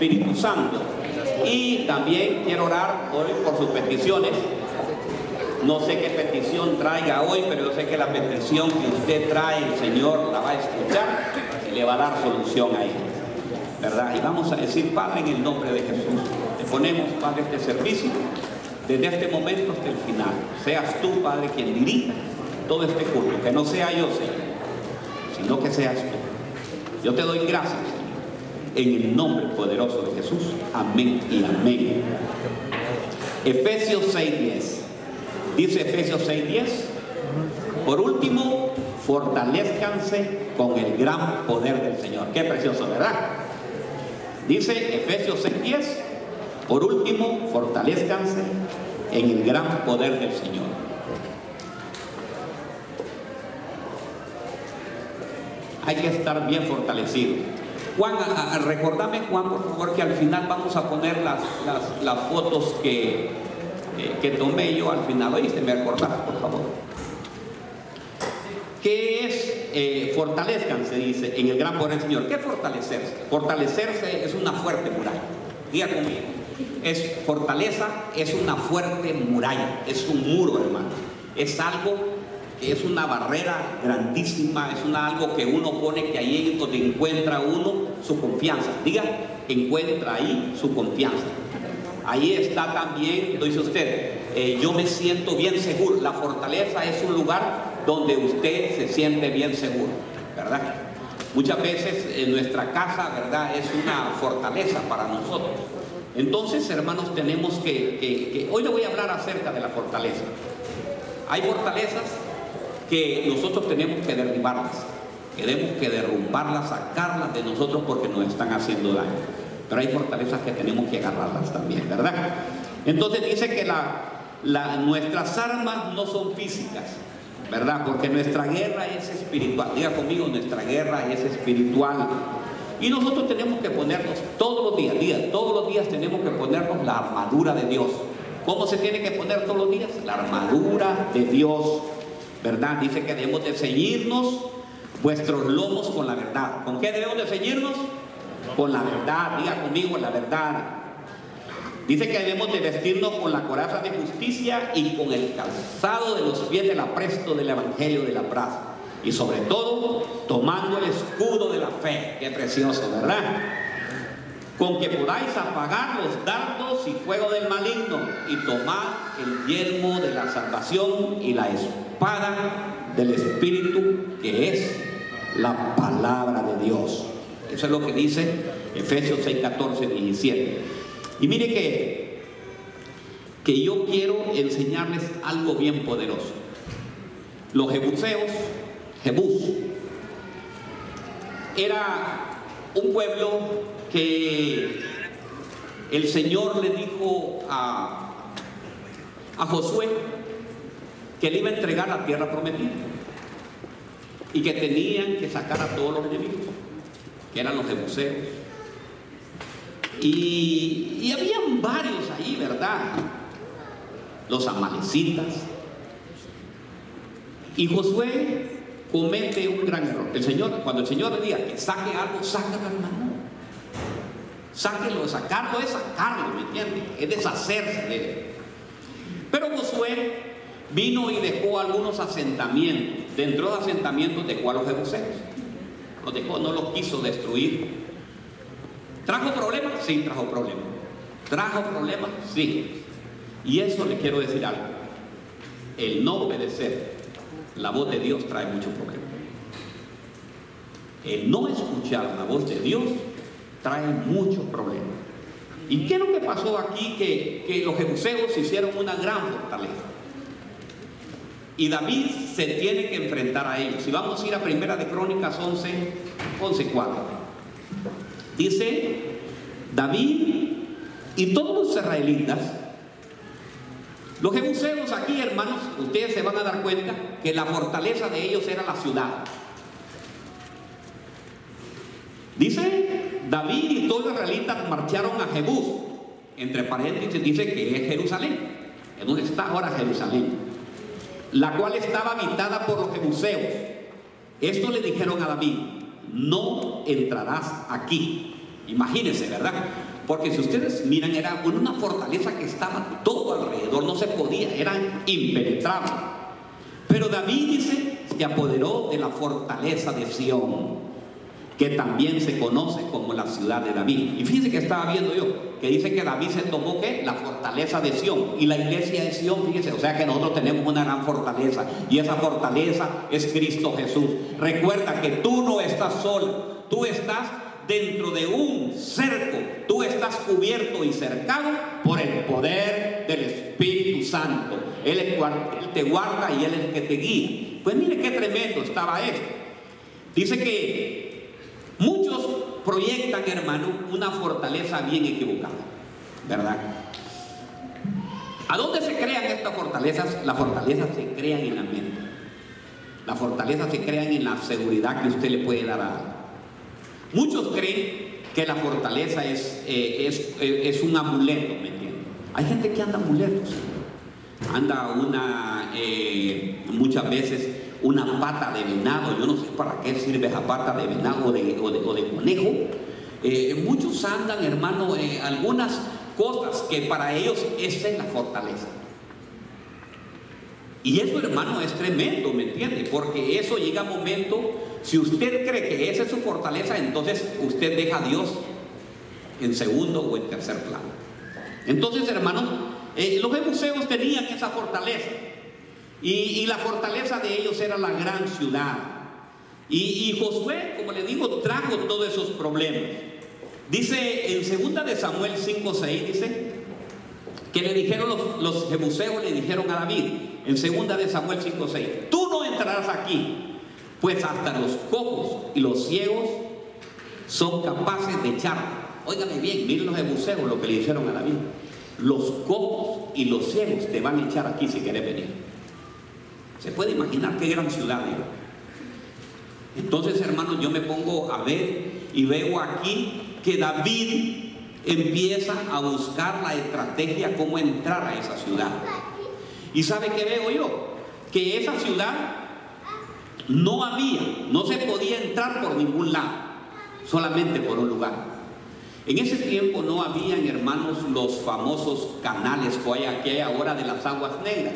Espíritu Santo. Y también quiero orar hoy por sus peticiones. No sé qué petición traiga hoy, pero yo sé que la petición que usted trae, el Señor la va a escuchar y le va a dar solución a ella. ¿Verdad? Y vamos a decir, Padre, en el nombre de Jesús, te ponemos, Padre, este servicio desde este momento hasta el final. Seas tú, Padre, quien dirija todo este culto, que no sea yo, Señor, sino que seas tú. Yo te doy gracias, en el nombre poderoso de Jesús. Amén y amén. Efesios 6:10. Dice Efesios 6:10. Por último, fortalezcanse con el gran poder del Señor. Qué precioso, ¿verdad? Dice Efesios 6:10. Por último, fortalezcanse en el gran poder del Señor. Hay que estar bien fortalecido. Juan, a, recordame Juan, por favor, que al final vamos a poner las, las, fotos que, eh, que tomé yo al final. Oíste, me acordás, por favor. ¿Qué es eh, fortalezcanse? Dice en el gran poder del Señor. ¿Qué es fortalecerse? Fortalecerse es una fuerte muralla. Diga conmigo. Es fortaleza, es una fuerte muralla, es un muro, hermano. Es algo es una barrera grandísima, es una, algo que uno pone que ahí es donde encuentra uno su confianza. Diga, encuentra ahí su confianza. Ahí está también, lo dice usted, eh, yo me siento bien seguro. La fortaleza es un lugar donde usted se siente bien seguro, ¿verdad? Muchas veces nuestra casa, ¿verdad? Es una fortaleza para nosotros. Entonces, hermanos, tenemos que, hoy le voy a hablar acerca de la fortaleza. Hay fortalezas que nosotros tenemos que derribarlas, tenemos que derrumbarlas, sacarlas de nosotros porque nos están haciendo daño. Pero hay fortalezas que tenemos que agarrarlas también, ¿verdad? Entonces dice que nuestras armas no son físicas, ¿verdad? Porque nuestra guerra es espiritual. Diga conmigo, nuestra guerra es espiritual. Y nosotros tenemos que ponernos todos los días, días, todos los días tenemos que ponernos la armadura de Dios. ¿Cómo se tiene que poner todos los días? La armadura de Dios, ¿verdad? Dice que debemos de ceñirnos vuestros lomos con la verdad. ¿Con qué debemos de ceñirnos? Con la verdad, diga conmigo la verdad. Dice que debemos de vestirnos con la coraza de justicia y con el calzado de los pies del apresto del Evangelio de la paz. Y sobre todo, tomando el escudo de la fe. Qué precioso, ¿verdad? Con que podáis apagar los dardos y fuego del maligno y tomar el yelmo de la salvación y la espada del Espíritu, que es la palabra de Dios. Eso es lo que dice Efesios 6, 14, 17. Y mire que, que yo quiero enseñarles algo bien poderoso. Los jebuseos, Jebús, era un pueblo que el Señor le dijo a, a Josué que le iba a entregar la tierra prometida y que tenían que sacar a todos los enemigos, que eran los jebuseos. Y, y habían varios ahí, ¿verdad? Los amalecitas. Y Josué comete un gran error. El Señor, cuando el Señor le diga que saque algo, sácalo, hermano. Sáquelo, sacarlo es sacarlo, ¿me entiendes? Es deshacerse de él. Pero Josué vino y dejó algunos asentamientos. Dentro de asentamientos dejó a los jebuseos. Los dejó, no los quiso destruir. ¿Trajo problemas? Sí, trajo problemas. ¿Trajo problemas? Sí. Y eso le quiero decir algo. El no obedecer la voz de Dios trae muchos problemas. El no escuchar la voz de Dios trae muchos problemas. ¿Y qué es lo que pasó aquí? Que, que los jebuseos hicieron una gran fortaleza. Y David se tiene que enfrentar a ellos. Y vamos a ir a Primera de Crónicas 11, 11, 4. Dice, David y todos los israelitas, los jebuseos aquí, hermanos, ustedes se van a dar cuenta que la fortaleza de ellos era la ciudad. Dice, David y todos los israelitas marcharon a Jebús. Entre paréntesis dice que es Jerusalén. ¿En dónde está ahora Jerusalén? La cual estaba habitada por los jebuseos. Esto le dijeron a David, no entrarás aquí. Imagínense, ¿verdad? Porque si ustedes miran, era una fortaleza que estaba todo alrededor, no se podía, era impenetrable. Pero David dice, se apoderó de la fortaleza de Sión que también se conoce como la ciudad de David. Y fíjense que estaba viendo yo, que dice que David se tomó la fortaleza de Sión. Y la iglesia de Sión, fíjense, o sea que nosotros tenemos una gran fortaleza. Y esa fortaleza es Cristo Jesús. Recuerda que tú no estás solo, tú estás dentro de un cerco, tú estás cubierto y cercado por el poder del Espíritu Santo. Él, él te guarda y Él es el que te guía. Pues mire qué tremendo estaba esto. Dice que Muchos proyectan, hermano, una fortaleza bien equivocada, ¿verdad? ¿A dónde se crean estas fortalezas? Las fortalezas se crean en la mente. Las fortalezas se crean en la seguridad que usted le puede dar a Muchos creen que la fortaleza es, eh, es, eh, es, un amuleto, ¿me entiendes? Hay gente que anda amuletos. Anda una, eh, muchas veces una pata de venado, yo no sé para qué sirve esa pata de venado o de, conejo. Eh, muchos andan, hermano, eh, algunas cosas que para ellos esa es la fortaleza. Y eso, hermano, es tremendo, ¿me entiende? Porque eso llega a momento, si usted cree que esa es su fortaleza, entonces usted deja a Dios en segundo o en tercer plano. Entonces, hermanos, eh, los museos tenían esa fortaleza. Y, la fortaleza de ellos era la gran ciudad. Y, Josué, como le digo, trajo todos esos problemas. Dice en segunda de Samuel 5, 6, dice que le dijeron los, los jebuseos, le dijeron a David, en segunda de Samuel 5, 6, tú no entrarás aquí, pues hasta los cojos y los ciegos son capaces de echar. Óigame bien, miren los jebuseos lo que le dijeron a David. Los cojos y los ciegos te van a echar aquí si quieres venir. Se puede imaginar qué gran ciudad era. Entonces, hermanos, yo me pongo a ver y veo aquí que David empieza a buscar la estrategia cómo entrar a esa ciudad. ¿Y sabe qué veo yo? Que esa ciudad no había, no se podía entrar por ningún lado, solamente por un lugar. En ese tiempo no habían, hermanos, los famosos canales que hay ahora de las aguas negras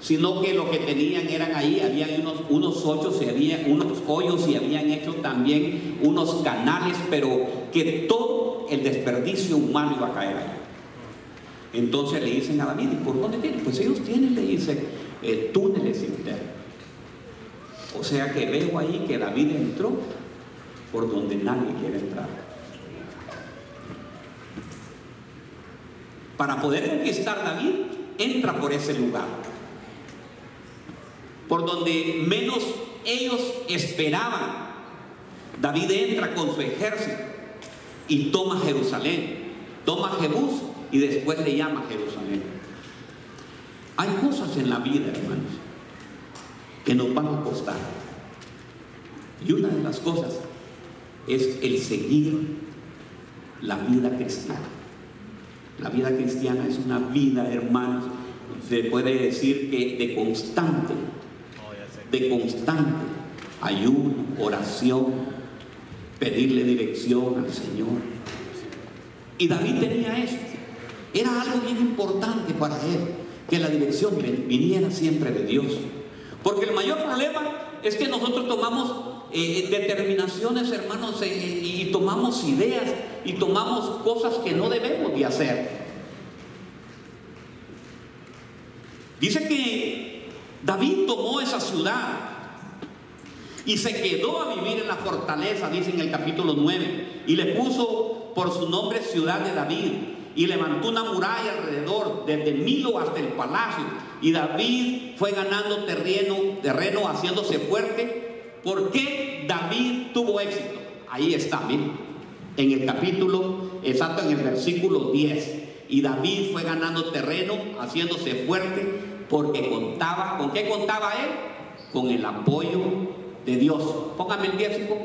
sino que lo que tenían eran ahí, habían unos, unos hoyos y había unos hoyos y habían hecho también unos canales, pero que todo el desperdicio humano iba a caer ahí. Entonces le dicen a David, ¿y por dónde tienen? Pues ellos tienen, le dicen, eh, túneles internos. O sea que veo ahí que David entró por donde nadie quiere entrar. Para poder conquistar David, entra por ese lugar por donde menos ellos esperaban. David entra con su ejército y toma Jerusalén, toma Jebús y después le llama Jerusalén. Hay cosas en la vida, hermanos, que nos van a costar. Y una de las cosas es el seguir la vida cristiana. La vida cristiana es una vida, hermanos, se puede decir que de constante de constante ayuno, oración, pedirle dirección al Señor. Y David tenía eso. Era algo bien importante para él, que la dirección viniera siempre de Dios. Porque el mayor problema es que nosotros tomamos eh, eh, determinaciones, hermanos, eh, y tomamos ideas y tomamos cosas que no debemos de hacer. Dice que David tomó esa ciudad y se quedó a vivir en la fortaleza, dice en el capítulo 9, y le puso por su nombre ciudad de David, y levantó una muralla alrededor, desde Milo hasta el palacio, y David fue ganando terreno, terreno haciéndose fuerte. ¿Por qué David tuvo éxito? Ahí está, miren, en el capítulo, exacto en el versículo 10. Y David fue ganando terreno, haciéndose fuerte, porque contaba, ¿con qué contaba él? Con el apoyo de Dios. Póngame el 10, hijo.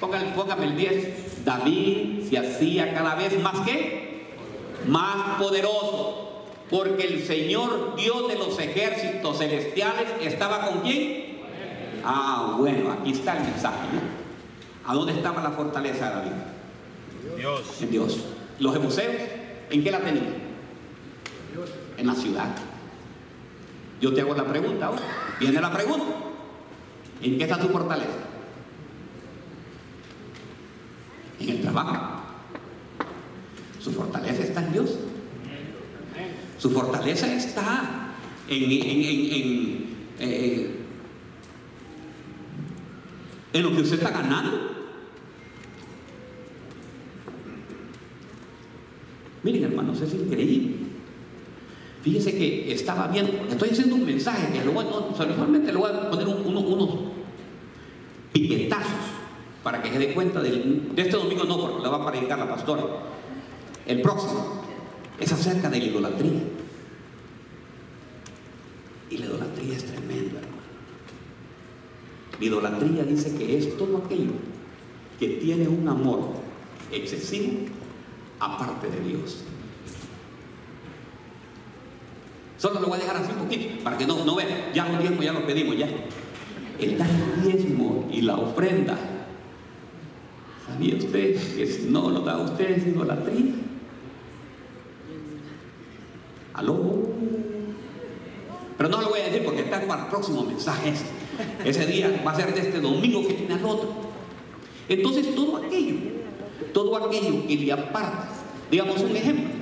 Póngame, el 10. David se hacía cada vez más que más poderoso. Porque el Señor Dios de los ejércitos celestiales estaba con quién? Ah, bueno, aquí está el mensaje. ¿A dónde estaba la fortaleza de David? Dios. En Dios. Los jebuseos, ¿en qué la tenían? En la ciudad. Yo te hago la pregunta ahora. Viene la pregunta. ¿En qué está tu fortaleza? En el trabajo. Su fortaleza está en Dios. Su fortaleza está en, en, eh, en lo que usted está ganando. Miren hermanos, es increíble. Fíjese que estaba viendo, estoy haciendo un mensaje que lo voy, solamente le voy a poner unos piquetazos para que se dé cuenta de este domingo no, porque lo va a predicar la pastora. El próximo es acerca de la idolatría. Y la idolatría es tremendo, hermano. La idolatría dice que es todo aquello que tiene un amor excesivo aparte de Dios. Solo lo voy a dejar así un poquito, para que no, no vean. Ya los diezmos ya lo pedimos, ya. El dar el diezmo y la ofrenda. ¿Sabía usted que no lo da usted es idolatría? ¿Aló? Pero no lo voy a decir porque está para el próximo mensaje. Ese día va a ser de este domingo que viene al otro. Entonces todo aquello, todo aquello que le aparta, digamos un ejemplo,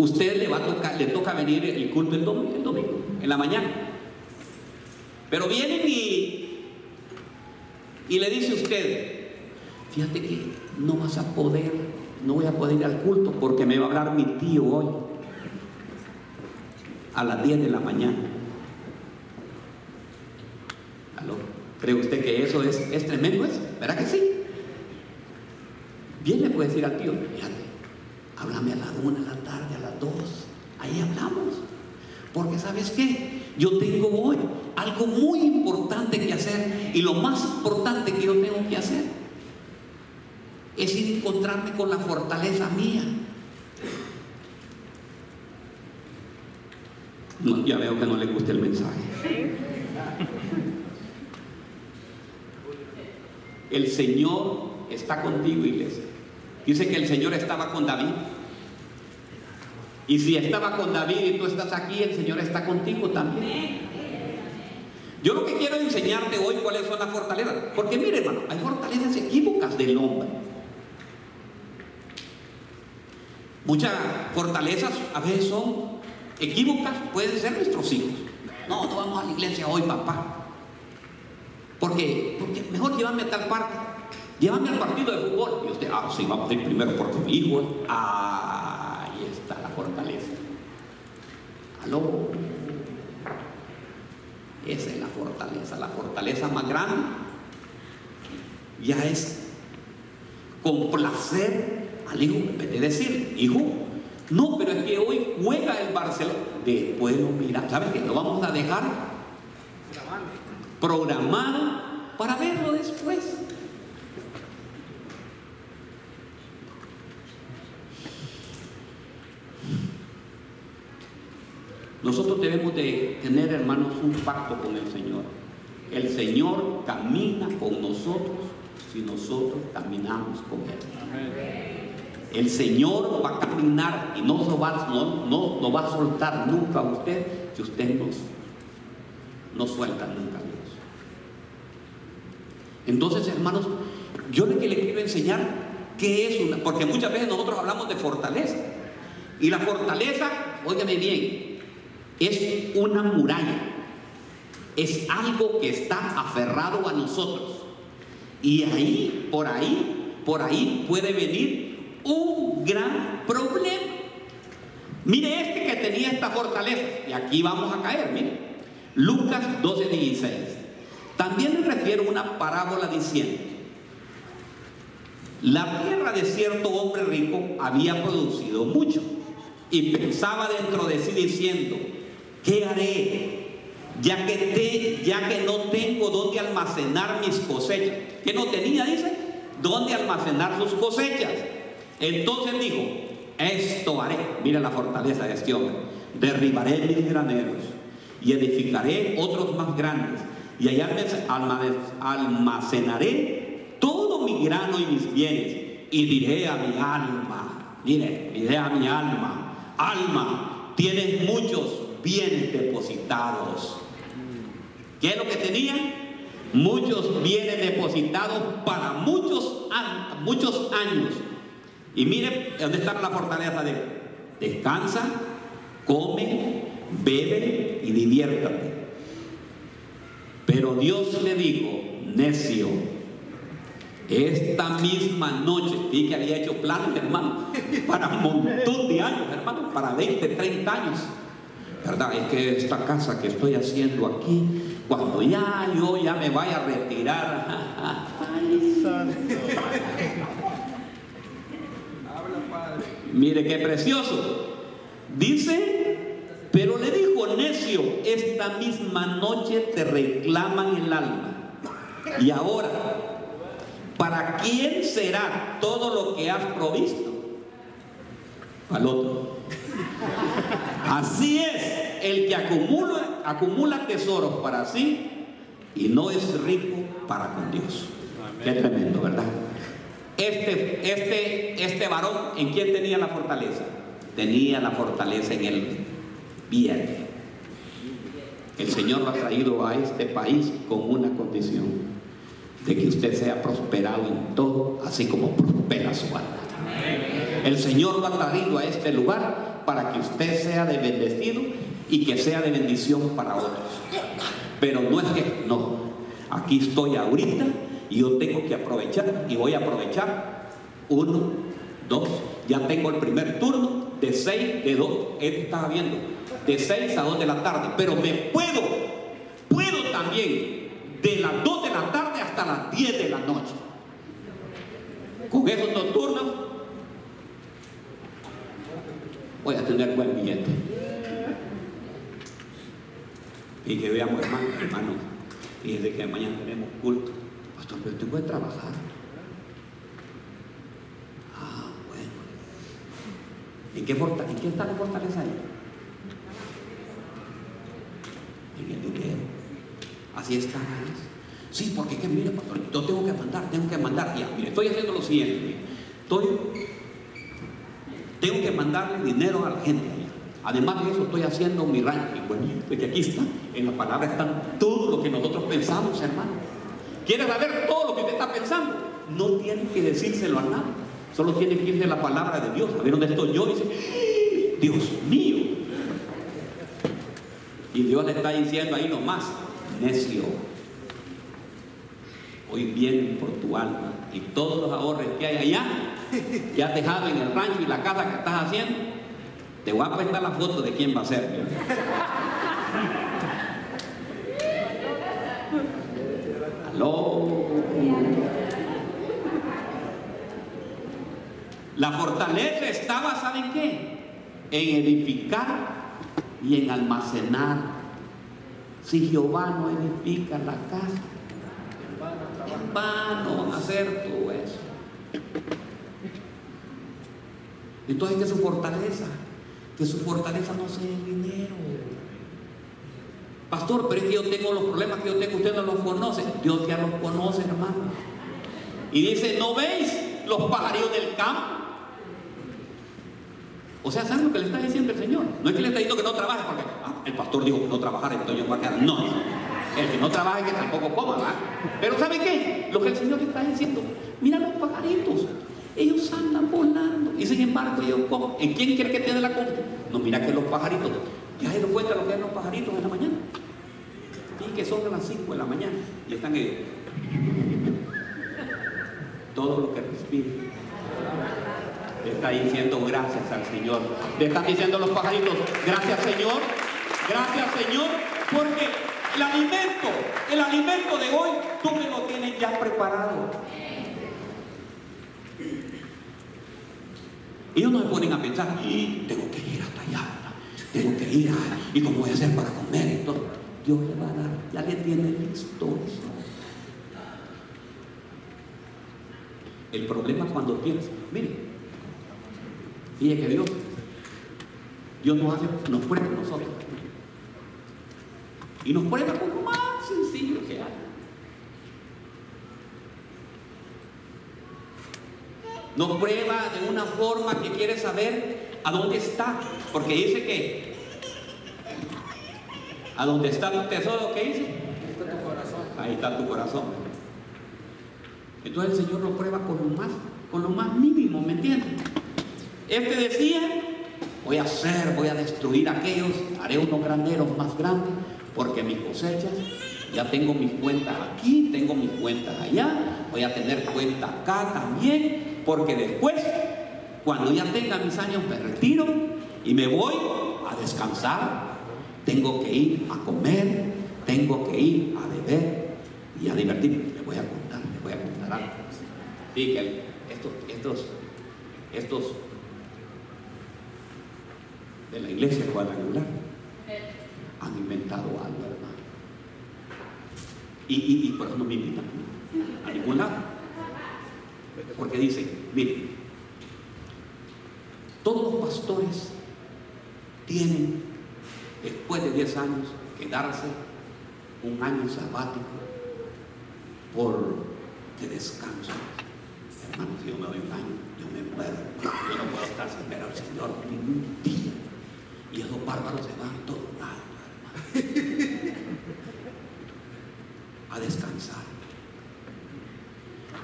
usted le va a tocar, le toca venir el culto el domingo, en la mañana. Pero vienen y, y le dice usted, fíjate que no vas a poder, no voy a poder ir al culto porque me va a hablar mi tío hoy a las 10 de la mañana. ¿Aló? ¿Cree usted que eso es, es tremendo? ¿Verdad que sí? Bien le puede decir al tío, fíjate, háblame a las 1 de la tarde, a las 2, ahí hablamos. Porque sabes qué, yo tengo hoy algo muy importante que hacer y lo más importante que yo tengo que hacer es ir a encontrarme con la fortaleza mía. ya veo que no le gusta el mensaje. El Señor está contigo, iglesia. Dice que el Señor estaba con David. Y si estaba con David y tú estás aquí, el Señor está contigo también. Yo lo que quiero enseñarte hoy cuáles son las fortalezas. Porque mire, hermano, hay fortalezas equívocas del hombre. Muchas fortalezas a veces son equívocas, pueden ser nuestros hijos. No, no vamos a la iglesia hoy, papá. Porque, porque mejor llévame a tal parte. Llévame al partido de fútbol. Y usted, ah, sí, vamos a ir primero porque mi hijo. la fortaleza. Aló. Esa es la fortaleza. La fortaleza más grande ya es complacer al hijo. En vez de decir, hijo, no, pero es que hoy juega el Barcelona. Después lo mira. ¿Sabes qué? Lo vamos a dejar programado para verlo después. Nosotros debemos de tener, hermanos, un pacto con el Señor. El Señor camina con nosotros si nosotros caminamos con Él. El Señor va a caminar y no, va, va a soltar nunca a usted si usted no, no suelta nunca a Dios. Entonces, hermanos, yo le, le quiero enseñar qué es una, porque muchas veces nosotros hablamos de fortaleza. Y la fortaleza, óigame bien, es una muralla, es algo que está aferrado a nosotros. Y ahí, por ahí, por ahí puede venir un gran problema. Mire este que tenía esta fortaleza, y aquí vamos a caer, mire. Lucas 12, 16. También le refiero una parábola diciendo, la tierra de cierto hombre rico había producido mucho y pensaba dentro de sí diciendo, ¿Qué haré? Ya que, te, ya que no tengo dónde almacenar mis cosechas. ¿Qué no tenía? Dice, ¿dónde almacenar sus cosechas? Entonces dijo, esto haré. Mira la fortaleza de este hombre. Derribaré mis graneros y edificaré otros más grandes. Y allá almacenaré todo mi mi grano y mis bienes, y diré a mi alma, mire, diré a mi alma, alma, tienes muchos bienes depositados. ¿Qué es lo que tenía? Muchos bienes depositados para muchos, muchos años. Y mire dónde está la fortaleza de él. Descansa, come, bebe y diviértate. Pero Dios le dijo, necio, esta misma noche, y que había hecho planes, hermano, para un montón de años, hermano, para 20, 30 años. ¿Verdad? Es que esta casa que estoy haciendo aquí, cuando ya yo ya me vaya a retirar, mire qué precioso. Dice, pero le dijo necio, esta misma noche te reclaman el alma. Y ahora, ¿para quién será todo lo que has provisto? Al otro. Así es, el que acumula, acumula tesoros para sí y no es rico para con Dios. Qué tremendo, ¿verdad? Este, este, este varón, ¿en quién tenía la fortaleza? Tenía la fortaleza en el bien. El Señor lo ha traído a este país con una condición de que usted sea prosperado en todo, así como prospera su alma. El Señor lo ha traído a este lugar para que usted sea de bendecido y que sea de bendición para otros. Pero no es que, no, aquí estoy ahorita y yo tengo que aprovechar y voy a aprovechar uno, dos, ya tengo el primer turno de seis, de dos, él estaba viendo, de seis a dos de la tarde, pero me puedo, puedo también de las dos de la tarde hasta las diez de la noche. Con esos dos turnos voy a tener buen billete. Y que veamos, hermano, hermano, y desde que mañana tenemos culto. Pastor, pero tengo que trabajar. Ah, bueno. ¿En qué, ¿En qué está la fortaleza ahí? En el dinero. Así está. Sí, porque es que, mire, pastor, yo tengo que mandar, tengo que mandar. Ya, mire, estoy haciendo lo siguiente. Estoy, tengo que mandarle dinero a la gente. Además de eso, estoy haciendo mi ranking. Bueno, que aquí está, en la palabra están todo lo que nosotros pensamos, hermano. ¿Quieres saber todo lo que usted está pensando? No tiene que decírselo a nadie. Solo tiene que ir de la palabra de Dios. A ver dónde estoy yo. Dice. Dios mío. Y Dios le está diciendo ahí nomás, necio. Hoy viene por tu alma y todos los ahorros que hay allá que has dejado en el rancho y la casa que estás haciendo te voy a prestar la foto de quién va a ser. Aló. La fortaleza estaba, ¿saben qué? En edificar y en almacenar. Si Jehová no edifica la casa, en vano hacer todo eso. Entonces, ¿qué es su fortaleza? que su fortaleza no sea el dinero. Pastor, pero es que yo tengo los problemas que yo tengo, usted no los conoce. Dios ya los conoce, hermano. Y dice, ¿no veis los pajarillos del campo? O sea, ¿saben lo que le está diciendo el Señor? No es que le está diciendo que no trabaje, porque ah, el pastor dijo que no trabajara, entonces yo voy a quedar. No, el que no trabaje que tampoco coma. Pero ¿sabe qué? Lo que el Señor le está diciendo, mira los pajaritos, ellos andan volando. Y sin embargo, ellos comen. ¿En quién quiere que tiene la comida? No, mira que los pajaritos. ¿Ya se dado cuenta lo que es los pajaritos en la mañana? Y que son a las 5 de la mañana. Y están ahí. Todo lo que respira. Le está diciendo gracias al Señor. Le están diciendo los pajaritos, gracias Señor, gracias Señor, porque el alimento, el alimento de hoy, tú me lo tienes ya preparado. Ellos no se ponen a pensar, y tengo que ir hasta allá, tengo que ir, y cómo voy a hacer para comer y todo. Dios le va a dar, ya le tiene listo. El problema cuando tienes, mire, fíjate que Dios, Dios nos hace, nos prueba a nosotros. Y nos prueba con lo más sencillo que hay. Nos prueba de una forma que quiere saber a dónde está. Porque dice que a dónde está tu tesoro, ¿qué dice? Ahí está tu corazón. Entonces el Señor lo prueba con lo más, con lo más mínimo, ¿me entiendes? Este decía, voy a hacer, voy a destruir aquellos, haré unos graneros más grandes, porque mis cosechas, ya tengo mis cuentas aquí, tengo mis cuentas allá, voy a tener cuenta acá también, porque después, cuando ya tenga mis años, me retiro y me voy a descansar. Tengo que ir a comer, tengo que ir a beber y a divertirme. Les voy a contar, les voy a contar algo. Fíjense, estos, estos, estos de la iglesia cuadrangular han inventado algo, hermano. Y, y, y por eso no me invitan a ningún lado. Porque dicen, miren, todos los pastores tienen, después de 10 años, que darse un año sabático por de descanso. Hermano, si yo me doy un año, yo me muero. Yo no puedo estar sin ver al Señor ningún día. Y esos bárbaros se van todos hermano. A descansar.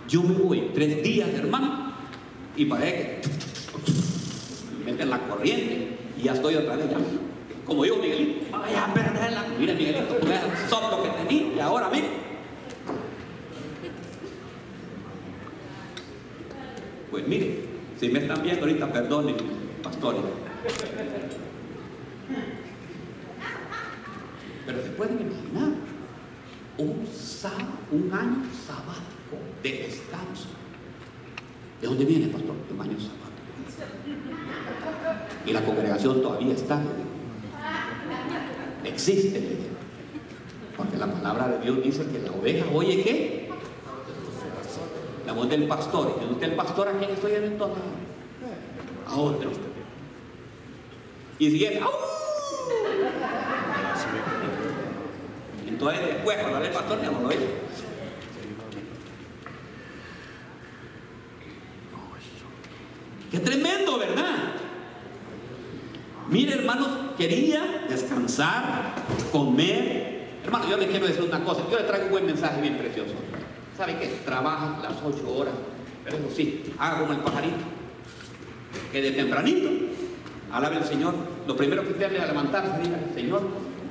Yo me voy tres días, hermano, y parece que meten la corriente y ya estoy otra vez ya. Como digo Miguelito, vaya a perderla. Mira Miguelito, tú el soplo que tenía y ahora mira. Pues mire, si me están viendo ahorita, perdonen, pastores. Pero se pueden imaginar un, un año sabático de descanso. ¿De dónde viene, pastor? De un año sabático. Y la congregación todavía está. Existe. Porque la palabra de Dios dice que la oveja oye qué? La voz del pastor. ¿Y usted el pastor a quién estoy oyendo? A otro. Y si es, Entonces después, cuando el pastor, ya no lo oye. Qué tremendo, ¿verdad? Mire, hermanos, quería descansar, comer. Hermano, yo le quiero decir una cosa. Yo le traigo un buen mensaje bien precioso. ¿Sabe qué? Trabaja las ocho horas. Pero eso sí, haga como el pajarito. Que de tempranito, alabe al Señor. Lo primero que usted le a levantarse, diga, Señor,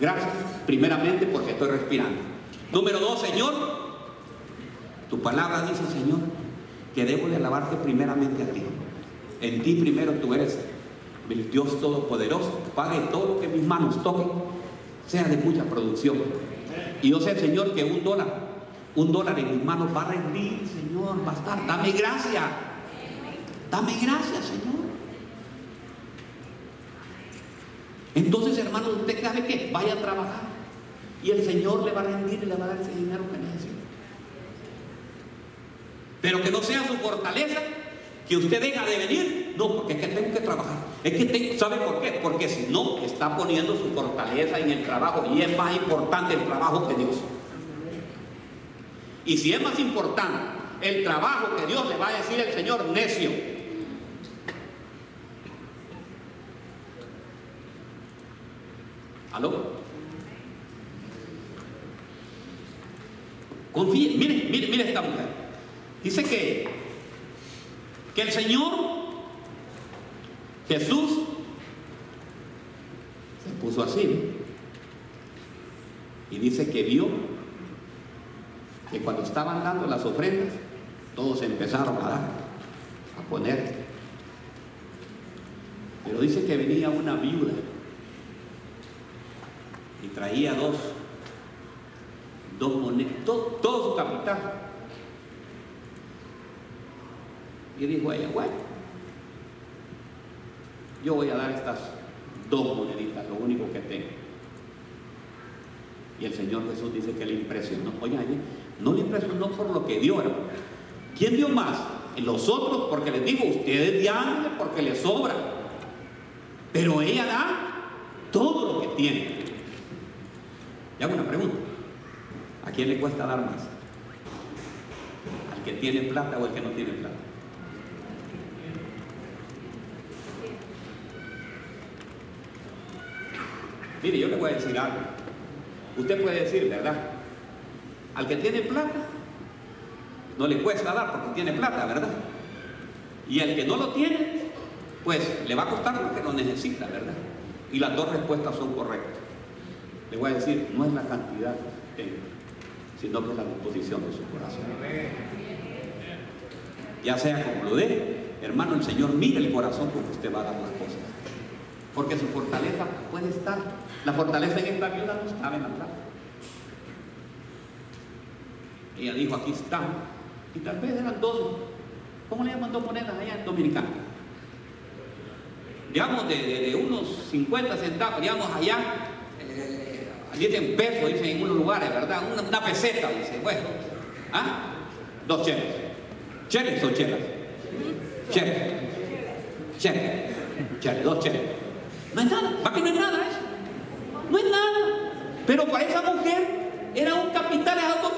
gracias primeramente porque estoy respirando. Número dos, Señor, tu palabra dice, Señor, que debo de alabarte primeramente a ti. En ti primero tú eres el Dios Todopoderoso. Pague todo lo que mis manos toquen, sea de mucha producción. Y yo sé, Señor, que un dólar, un dólar en mis manos va a rendir, Señor, va a estar. Dame gracia. Dame gracia, Señor. Entonces, hermano, usted sabe que vaya a trabajar. Y el Señor le va a rendir y le va a dar ese dinero que necesita. Pero que no sea su fortaleza que usted deja de venir. No, porque es que tengo que trabajar. Es que tengo, ¿sabe por qué? Porque si no, está poniendo su fortaleza en el trabajo y es más importante el trabajo que Dios. Y si es más importante el trabajo que Dios le va a decir el Señor necio. ¿Aló? Confíe, mire, mire, mire esta mujer. Dice que, que el Señor Jesús se puso así. Y dice que vio que cuando estaban dando las ofrendas, todos empezaron a dar, a poner. Pero dice que venía una viuda y traía dos, dos monedas, todo, todo su capital. Y dijo ella, bueno, yo voy a dar estas dos moneditas, lo único que tengo. Y el Señor Jesús dice que le impresionó. Oye, no le impresionó por lo que dio, hermano. ¿Quién dio más? Los otros, porque les digo, ustedes dan porque les sobra. Pero ella da todo lo que tiene. Y hago una pregunta. ¿A quién le cuesta dar más? ¿Al que tiene plata o al que no tiene plata? Mire, yo le voy a decir algo. Usted puede decir, ¿verdad? Al que tiene plata, no le cuesta dar porque tiene plata, ¿verdad? Y al que no lo tiene, pues le va a costar lo que lo necesita, ¿verdad? Y las dos respuestas son correctas. Le voy a decir, no es la cantidad que tenga, sino que es la disposición de su corazón. Ya sea como lo dé, hermano, el Señor mire el corazón con que usted va a dar las cosas. Porque su fortaleza puede estar. La fortaleza en esta viuda no estaba en la plata. Ella dijo, aquí está. Y tal vez eran dos. ¿Cómo le llaman dos monedas allá en Dominicana? Digamos de, unos 50 centavos, digamos allá, eh, dicen pesos, dicen en unos lugares, ¿verdad? Una, peseta, dice, bueno. ¿Ah? Dos cheles. ¿Cheles o chelas? Cheles. Cheles. Cheles, dos cheles. No es nada, ¿para qué no es nada eso? No es nada. Pero para esa mujer era un capital de dos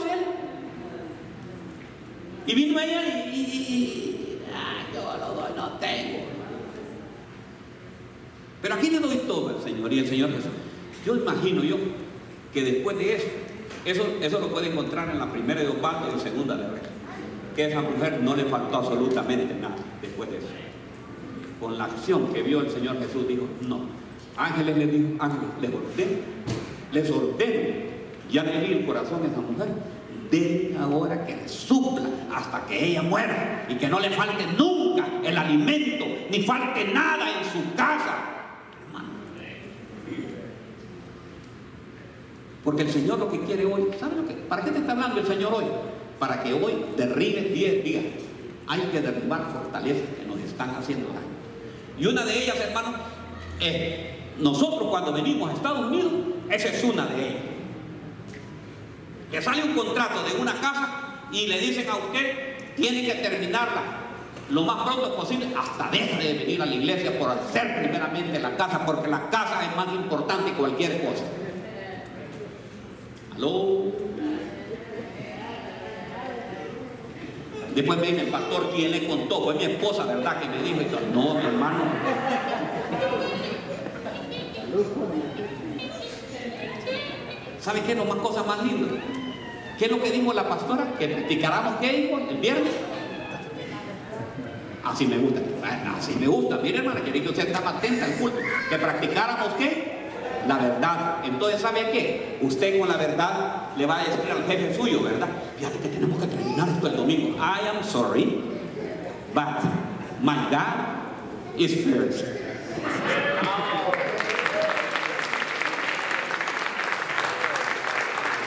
Y vino ella y, yo lo doy, no tengo. Pero aquí le doy todo al Señor y el Señor Jesús. Yo imagino yo que después de eso, eso, eso lo puede encontrar en la primera de Osvaldo y segunda de Rey. Que esa mujer no le faltó absolutamente nada después de eso. Con la acción que vio el Señor Jesús, dijo, no. Ángeles le dijo, ángeles, les ordeno, les ordeno. Ya le di el corazón a esa mujer de ahora que le supla hasta que ella muera y que no le falte nunca el alimento, ni falte nada en su casa. Porque el Señor lo que quiere hoy, ¿sabe lo que? ¿Para qué te está hablando el Señor hoy? Para que hoy derribes 10 días. Hay que derribar fortalezas que nos están haciendo daño. Y una de ellas, hermano, es nosotros cuando venimos a Estados Unidos, esa es una de ellas. Que sale un contrato de una casa y le dicen a usted, tiene que terminarla lo más pronto posible, hasta deja de venir a la iglesia por hacer primeramente la casa, porque la casa es más importante que cualquier cosa. Después me dice el pastor, ¿quién le contó? Fue mi esposa, ¿verdad? Que me dijo, esto. no, tu hermano. ¿Sabe qué es lo más cosa más linda? ¿Qué es lo que dijo la pastora? Que practicáramos qué, hijo, el viernes. Así me gusta, así me gusta. Mire, hermana, quería que usted estaba atenta al culto. Que practicáramos qué? La verdad. Entonces, ¿sabe qué? Usted con la verdad le va a decir al jefe suyo, ¿verdad? Fíjate que tenemos que terminar esto el domingo. I am sorry, but my God is first.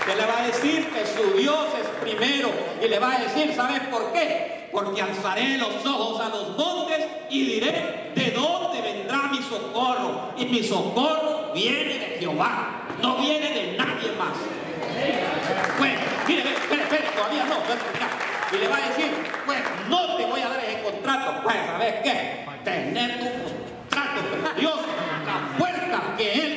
¿Qué le va a decir que su Dios es primero y le va a decir, ¿sabes por qué? Porque alzaré los ojos a los montes y diré, ¿de dónde vendrá mi socorro? Y mi socorro viene de Jehová, no viene de nadie más. Pues, mire, espere, espere, todavía no, y le va a decir, pues no te voy a dar ese contrato, pues, ¿sabes qué? Tener tu contrato, pero Dios, la puerta que Él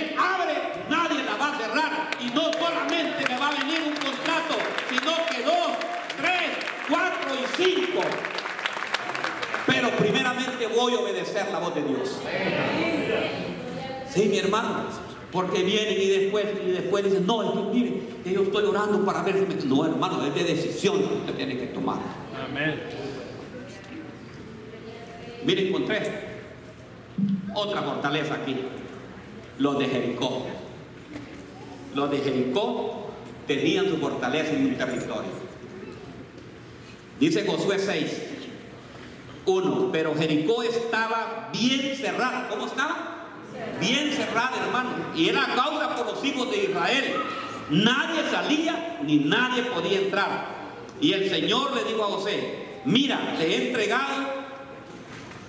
5. Pero primeramente voy a obedecer la voz de Dios. Sí, mi hermano. Porque vienen y después, y después dicen, no, es mire, que yo estoy orando para ver si me... No, hermano, es de decisión que usted tiene que tomar. Amén. Mire, encontré otra fortaleza aquí. Los de Jericó. Los de Jericó tenían su fortaleza en un territorio. Dice Josué 6, 1, pero Jericó estaba bien cerrada. ¿Cómo estaba? Bien cerrada, hermano. Y era causa por los hijos de Israel. Nadie salía ni nadie podía entrar. Y el Señor le dijo a José, mira, te he entregado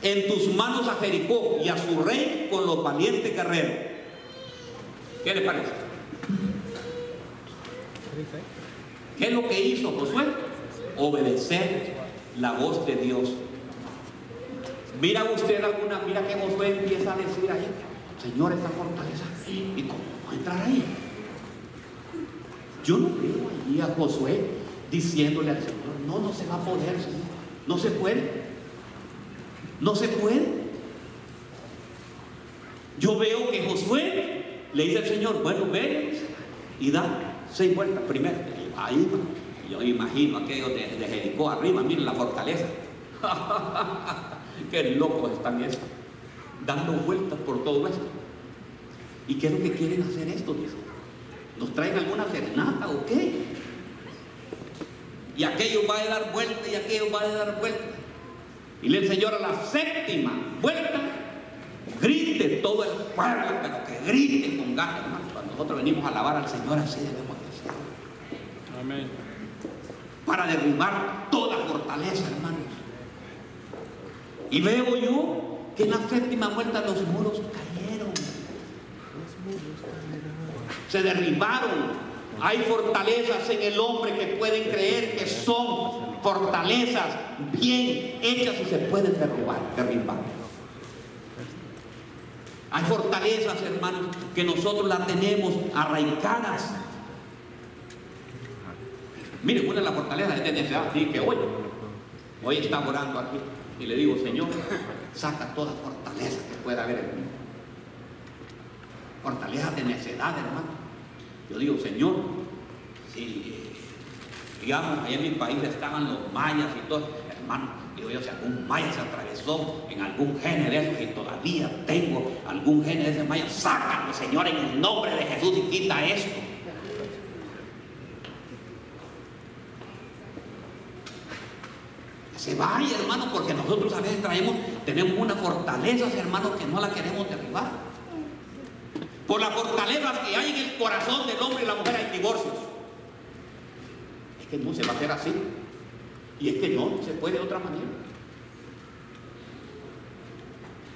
en tus manos a Jericó y a su rey con los valientes guerreros. ¿Qué le parece? ¿Qué es lo que hizo Josué? Obedecer la voz de Dios. Mira usted alguna, mira que Josué empieza a decir ahí, Señor, esta fortaleza, ¿y cómo va entrar ahí? Yo no veo allí a Josué diciéndole al Señor, no, no se va a poder, Señor, no se puede, no se puede. Yo veo que Josué le dice el Señor, bueno, ve y da seis vueltas primero. ahí Yo imagino aquello de, de Jericó arriba, miren la fortaleza. Qué locos están estos, dando vueltas por todo esto. ¿Y qué es lo que quieren hacer esto? ¿Nos traen alguna serenata o qué? Y aquello va a dar vuelta y aquello va a dar vuelta. Y le Señor a la séptima vuelta, grite todo el pueblo, pero que grite con ganas, Cuando nosotros venimos a alabar al Señor, así debemos decir. Amén. Para derribar toda fortaleza, hermanos. Y veo yo que en la séptima vuelta los muros cayeron. Se derribaron. Hay fortalezas en el hombre que pueden creer que son fortalezas bien hechas y se pueden derribar. derribar. Hay fortalezas, hermanos, que nosotros las tenemos arraigadas. Miren, una de las fortalezas de necesidad, así que hoy, hoy está orando aquí y le digo, Señor, saca toda fortaleza que pueda haber en mí. Fortaleza de necedad, hermano. Yo digo, Señor, si, digamos, ahí en mi país estaban los mayas y todo, hermano, Digo yo, si algún maya se atravesó en algún género de esos y todavía tengo algún género de ese maya, sácalo, Señor, en el nombre de Jesús y quita esto. Se vaya, hermano, porque nosotros a veces traemos, tenemos una fortaleza, hermano, que no la queremos derribar. Por las fortalezas que hay en el corazón del hombre y la mujer hay divorcios. Es que no se va a hacer así. Y es que no, se puede de otra manera.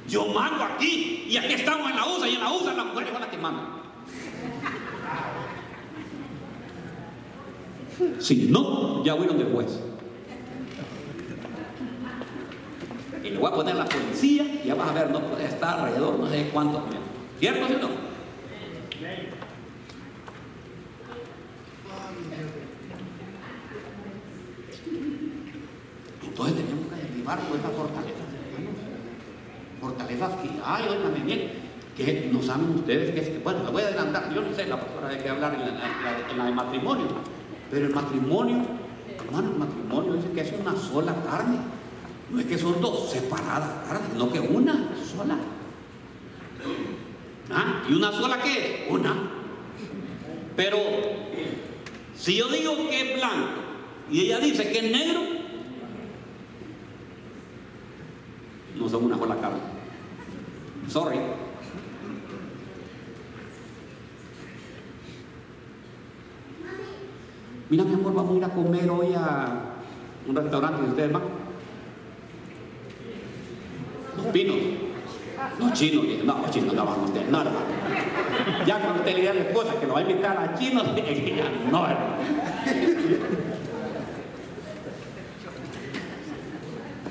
Yo mando aquí y aquí estamos en la USA y en la USA las mujeres van a que mandan. Si no, ya huyeron después. Y le voy a poner la policía y ya vas a ver, no puede estar alrededor no sé cuántos metros. ¿Cierto o no? Entonces tenemos que derribar todas esas fortalezas, Fortalezas que hay, oiganme bien, que no saben ustedes que es bueno, le voy a adelantar, yo no sé la pastora de qué hablar en la, en la de matrimonio, pero el matrimonio, hermano, el matrimonio dice que es una sola carne. No es que son dos separadas carnes, no que una sola. ¿Ah? ¿Y una sola qué? Una. Pero si yo digo que es blanco y ella dice que es negro, no son una sola carne. Sorry. Mira, mi amor, vamos a ir a comer hoy a un restaurante de ustedes, más. Los pinos. Los chinos. No, los chinos no van ustedes. No, hermano. Ya cuando usted le diga a la esposa que lo va a invitar a chinos, no, hermano.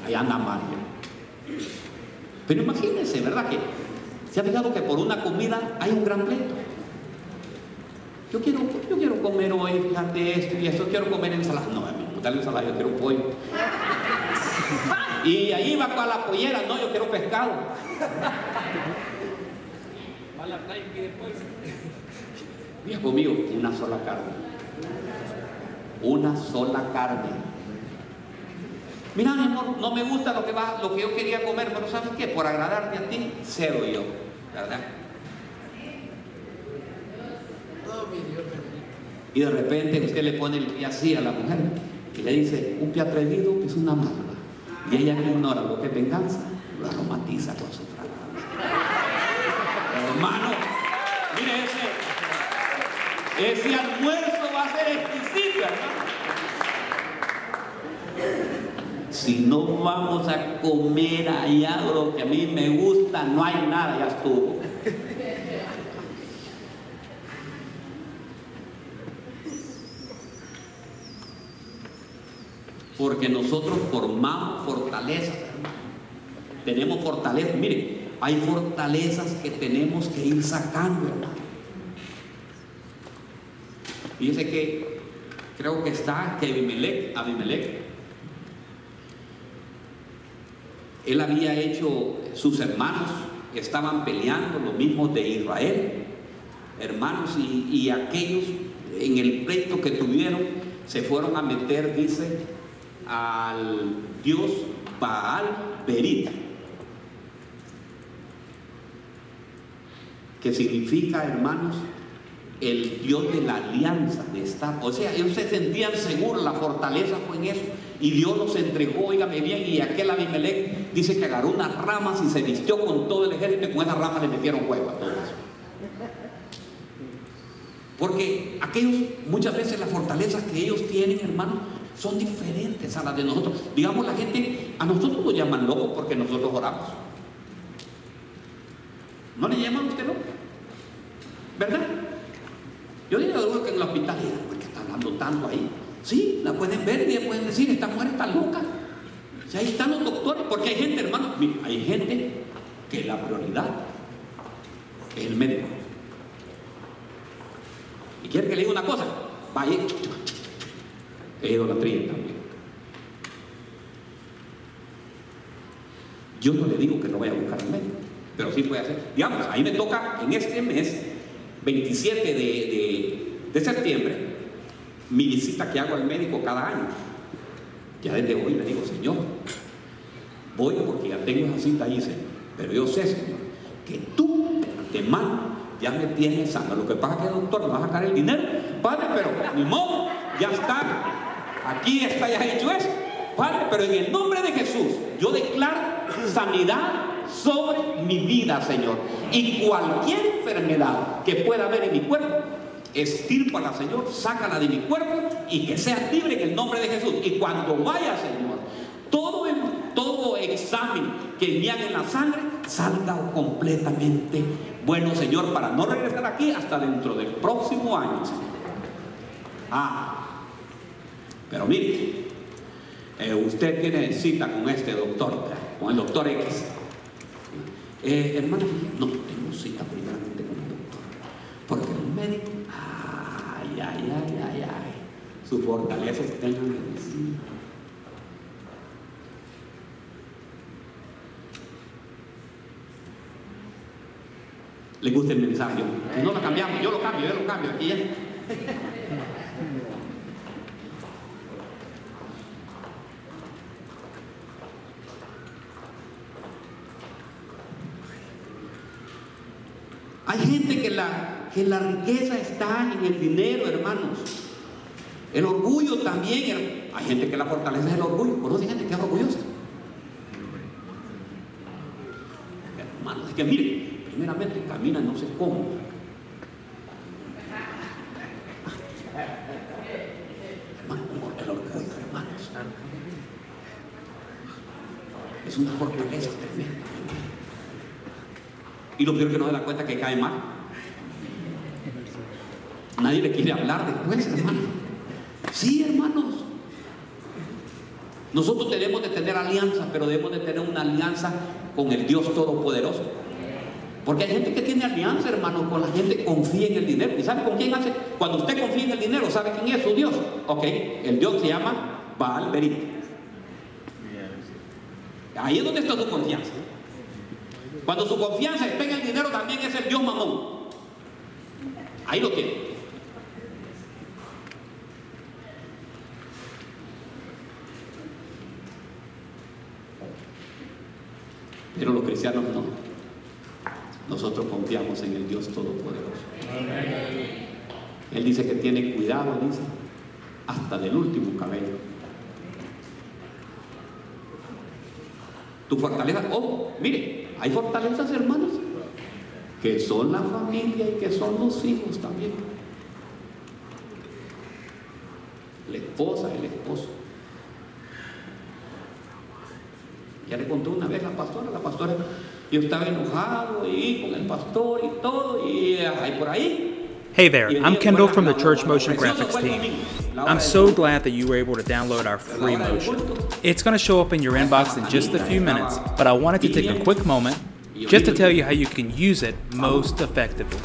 Ahí anda Mario. Pero imagínense, ¿verdad? Que se ha fijado que por una comida hay un gran pleito. Yo quiero, yo quiero comer hoy, fíjate esto y esto, quiero comer ensalada. No, no dale ensalada, yo quiero pollo. Y ahí va para la pollera, no, yo quiero pescado. Mira conmigo, una sola carne. Una sola carne. Mira, mi amor, no me gusta lo que, va, lo que yo quería comer, pero ¿sabes qué? Por agradarte a ti, cedo yo, ¿verdad? Y de repente usted le pone el pie así a la mujer y le dice, un pie atrevido es una mala. Y ella ignora lo que es venganza, lo aromatiza con su fragancia. Hermano, mire ese, ese almuerzo va a ser exquisito, hermano. Si no vamos a comer allá lo que a mí me gusta, no hay nada, ya estuvo. Porque nosotros formamos fortalezas, Tenemos fortalezas. Mire, hay fortalezas que tenemos que ir sacando, hermano. Fíjese que creo que está que Abimelech, Abimelech Él había hecho, sus hermanos estaban peleando, lo mismo de Israel. hermanos, y aquellos en el pleito que tuvieron se fueron a meter, dice, al dios Baal Berit, que significa, hermanos, el Dios de la alianza de estar. O sea, ellos se sentían seguros, la fortaleza fue en eso. Y Dios los entregó, oígame bien, y aquel Abimelech dice que agarró unas ramas y se vistió con todo el ejército y con esas ramas le metieron fuego a todos. Porque aquellos, muchas veces las fortalezas que ellos tienen, hermano, son diferentes a las de nosotros. Digamos, la gente, a nosotros nos llaman locos porque nosotros oramos. ¿No le llaman a usted loco? ¿Verdad? Yo digo que en el hospital, ¿por qué está hablando tanto ahí? Sí, la pueden ver y pueden decir, esta mujer está loca. Si ahí están los doctores, porque hay gente, hermano, hay gente que la prioridad es el médico. ¿Y quiere que le diga una cosa? Vaya, es idolatría también. Yo no le digo que no vaya a buscar al médico, pero sí puede hacer. Digamos, ahí me toca en este mes, 27 de, de, septiembre, mi visita que hago al médico cada año. Ya desde hoy le digo, Señor, voy porque ya tengo esa cita ahí, Señor. Pero yo sé, Señor, que tú de mano ya me tienes sano. Lo que pasa es que, doctor, me va a sacar el dinero, Padre, pero ni modo, ya está. Aquí está ya hecho eso. Padre, pero en el nombre de Jesús, yo declaro sanidad sobre mi vida, Señor. Y cualquier enfermedad que pueda haber en mi cuerpo, la Señor, sácala de mi cuerpo y que sea libre en el nombre de Jesús. Y cuando vaya, Señor, todo, examen que me haga en la sangre salga completamente bueno, Señor, para no regresar aquí hasta dentro del próximo año, Ah, pero mire, eh, usted tiene cita con este doctor, con el doctor X. Eh, hermano, no, tengo cita primeramente con el doctor, porque el médico, ay, ay, ay, ay, ay, su fortaleza está en la medicina. le gusta el mensaje. Si no lo cambiamos, yo lo cambio, yo lo cambio aquí ya. Hay gente que la, que la riqueza está en el dinero, hermanos. El orgullo también. Hay gente que la fortaleza es el orgullo. ¿Conoce gente que es orgullosa? Hermanos, es que miren, primeramente camina no sé cómo. Es una fortaleza tremenda. Y lo peor que no se da cuenta que cae mal. Nadie le quiere hablar después, hermano. Sí, hermanos. Nosotros debemos de tener alianza, pero debemos de tener una alianza con el Dios Todopoderoso. Porque hay gente que tiene alianza, hermano, con la gente que confía en el dinero. ¿Y sabe con quién hace? Cuando usted confía en el dinero, ¿sabe quién es su Dios? Ok, el Dios se llama Baal Berit. Ahí es donde está su confianza. Cuando su confianza está en el dinero, también es el Dios mamón. Ahí lo tiene. Pero los cristianos no. Nosotros confiamos en el Dios Todopoderoso. Él dice que tiene cuidado, dice, hasta del último cabello. Tu fortaleza, oh, mire, hay fortalezas, hermanos, que son la familia y que son los hijos también. La esposa, el esposo. Ya le contó una vez la pastora, la pastora yo estaba enojado y con el pastor y todo, y ahí por ahí. Hey there, I'm Kendall from the Church Motion Graphics team. I'm so glad that you were able to download our free motion. It's going to show up in your inbox in just a few minutes, but I wanted to take a quick moment just to tell you how you can use it most effectively.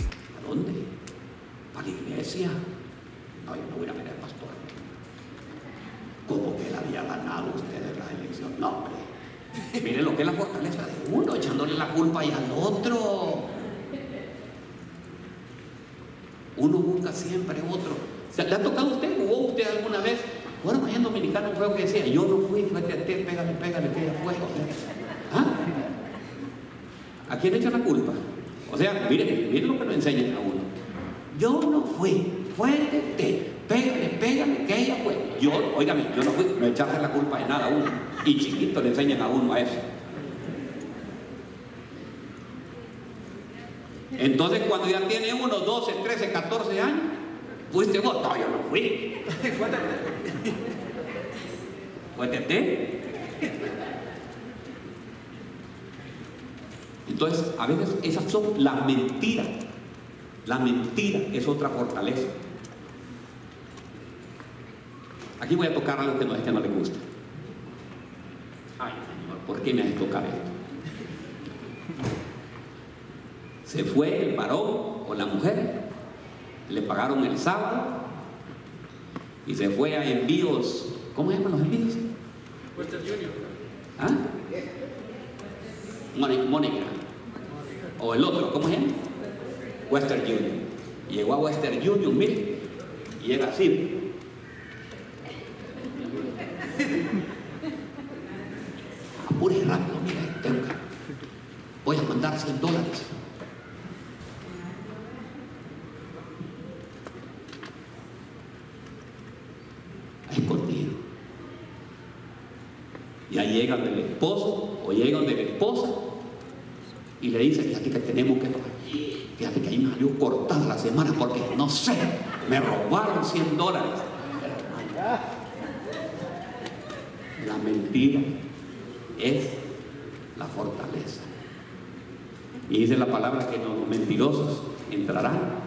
Miren lo que es la fortaleza de uno, echándole la culpa y al otro. Uno busca siempre otro. ¿Le ha tocado a usted? ¿Jugó usted alguna vez? Bueno, allá en Dominicano un juego que decía, yo no fui, fíjate a ti, pégale, pégale, que ella fue. ¿Ah? ¿A quién echa la culpa? O sea, miren, miren lo que nos enseñan a uno. Yo no fui, fue de te, pégale, pégale, que ella fue. Yo, oígame, yo no fui, no echarse la culpa de nada a uno. Y chiquito le enseñan a uno a eso. Entonces cuando ya tiene uno 12, 13, 14 años, fuiste vos, no, yo no fui. Fue Tete. Entonces, a veces esas son las mentiras. La mentira es otra fortaleza. Aquí voy a tocar algo que no es que no le gusta. Ay, Señor, ¿por qué me has tocado esto? Se fue el varón o la mujer, le pagaron el sábado y se fue a envíos. ¿Cómo se llaman los envíos? Western Junior. ¿Ah? Mónica. O el otro, ¿cómo se llama? Western Union. Llegó a Western Union, mire, y llega así. Apure rápido, mire, tengo que- Voy a mandar 100 dólares. Escondido. Y ahí llega el esposo o llega donde la esposa y le dice, fíjate que tenemos que fíjate que ahí me salió cortada la semana porque no sé, me robaron 100 dólares. La mentira es la fortaleza. Y dice la palabra que los mentirosos entrarán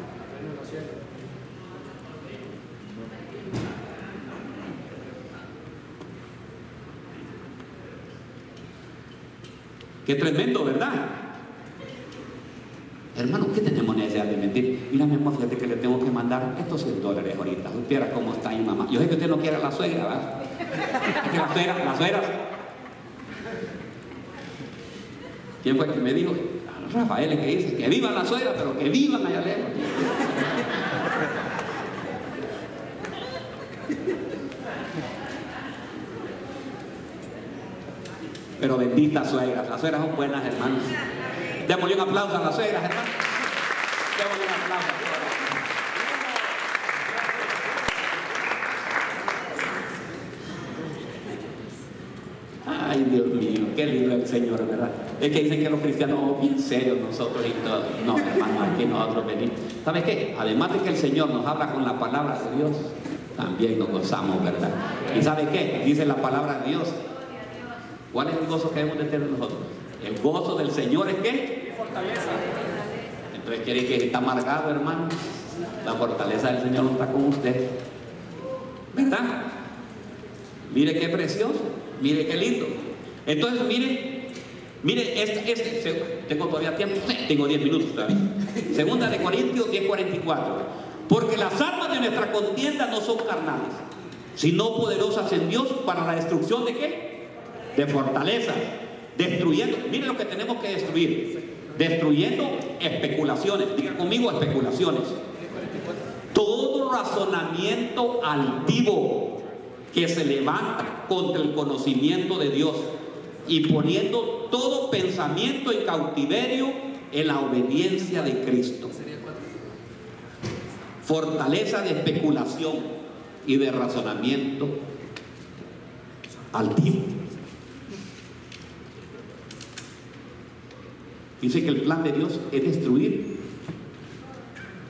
Qué tremendo, ¿verdad? Hermano, ¿qué tenemos necesidad de mentir? Mira, mi amor, fíjate que le tengo que mandar estos 100 dólares ahorita. Supiera cómo está mi mamá. Yo sé que usted no quiere a la suegra, ¿verdad? La suegra, la suegra. ¿Quién fue el que me dijo? Rafael, el que dice que viva la suegra, pero que vivan allá lejos. Pero benditas suegras, las suegras son buenas, hermanos. Démosle un aplauso a las suegras, hermanos. Démosle un aplauso. Ay, Dios mío, qué lindo el Señor, ¿verdad? Es que dicen que los cristianos somos bien serios nosotros y todo. No, hermano, aquí nosotros venimos. ¿Sabes qué? Además de que el Señor nos habla con la palabra de Dios, también nos gozamos, ¿verdad? ¿Y sabe qué? Dice la palabra de Dios. ¿Cuál es el gozo que debemos de tener nosotros? El gozo del Señor es qué? Entonces quiere que está amargado, hermano. La fortaleza del Señor no está con usted. ¿Verdad? Mire qué precioso, mire qué lindo. Entonces, mire, mire, este, este, tengo todavía tiempo, tengo 10 minutos todavía. Segunda de Corintios 10:44. Porque las armas de nuestra contienda no son carnales, sino poderosas en Dios para la destrucción de qué? De fortaleza. Destruyendo, mire lo que tenemos que destruir. Destruyendo especulaciones. Diga conmigo especulaciones todo razonamiento altivo que se levanta contra el conocimiento de Dios y poniendo todo pensamiento en cautiverio en la obediencia de Cristo. Fortaleza de especulación y de razonamiento altivo. Dice que el plan de Dios es destruir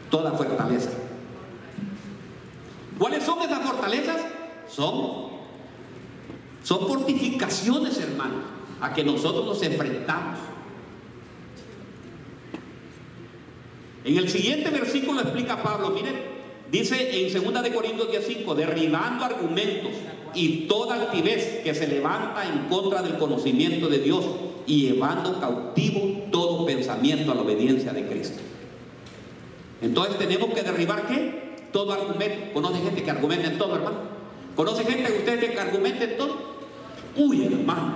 toda fortaleza. ¿Cuáles son esas fortalezas? Son, son fortificaciones, hermanos, a que nosotros nos enfrentamos. En el siguiente versículo explica Pablo, miren, dice en 2 de Corintios 10:5, derribando argumentos y toda altivez que se levanta en contra del conocimiento de Dios y llevando cautivo pensamiento a la obediencia de Cristo. Entonces tenemos que derribar qué? Todo argumento. ¿Conoce gente que argumenta en todo, hermano? ¿Conoce gente que ustedes que argumenta en todo? Uy, hermano.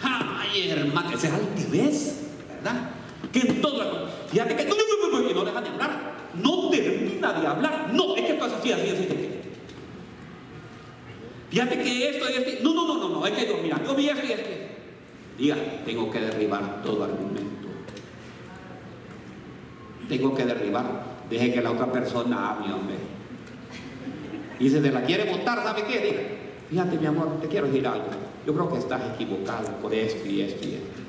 Ay, hermano, esa es altivez, ¿verdad? Que en todo, fíjate que no dejan de hablar. no termina de hablar. No, es que esto es así, así, así. así. Fíjate que esto y esto. No, no, no, no, no. Es que yo, mira, yo vi esto y esto. Diga, tengo que derribar todo argumento. Tengo que derribar. Deje que la otra persona hable, hombre. Y si la quiere montar, ¿sabe qué? Diga, fíjate, mi amor, te quiero decir algo. Yo creo que estás equivocado por esto y esto y esto.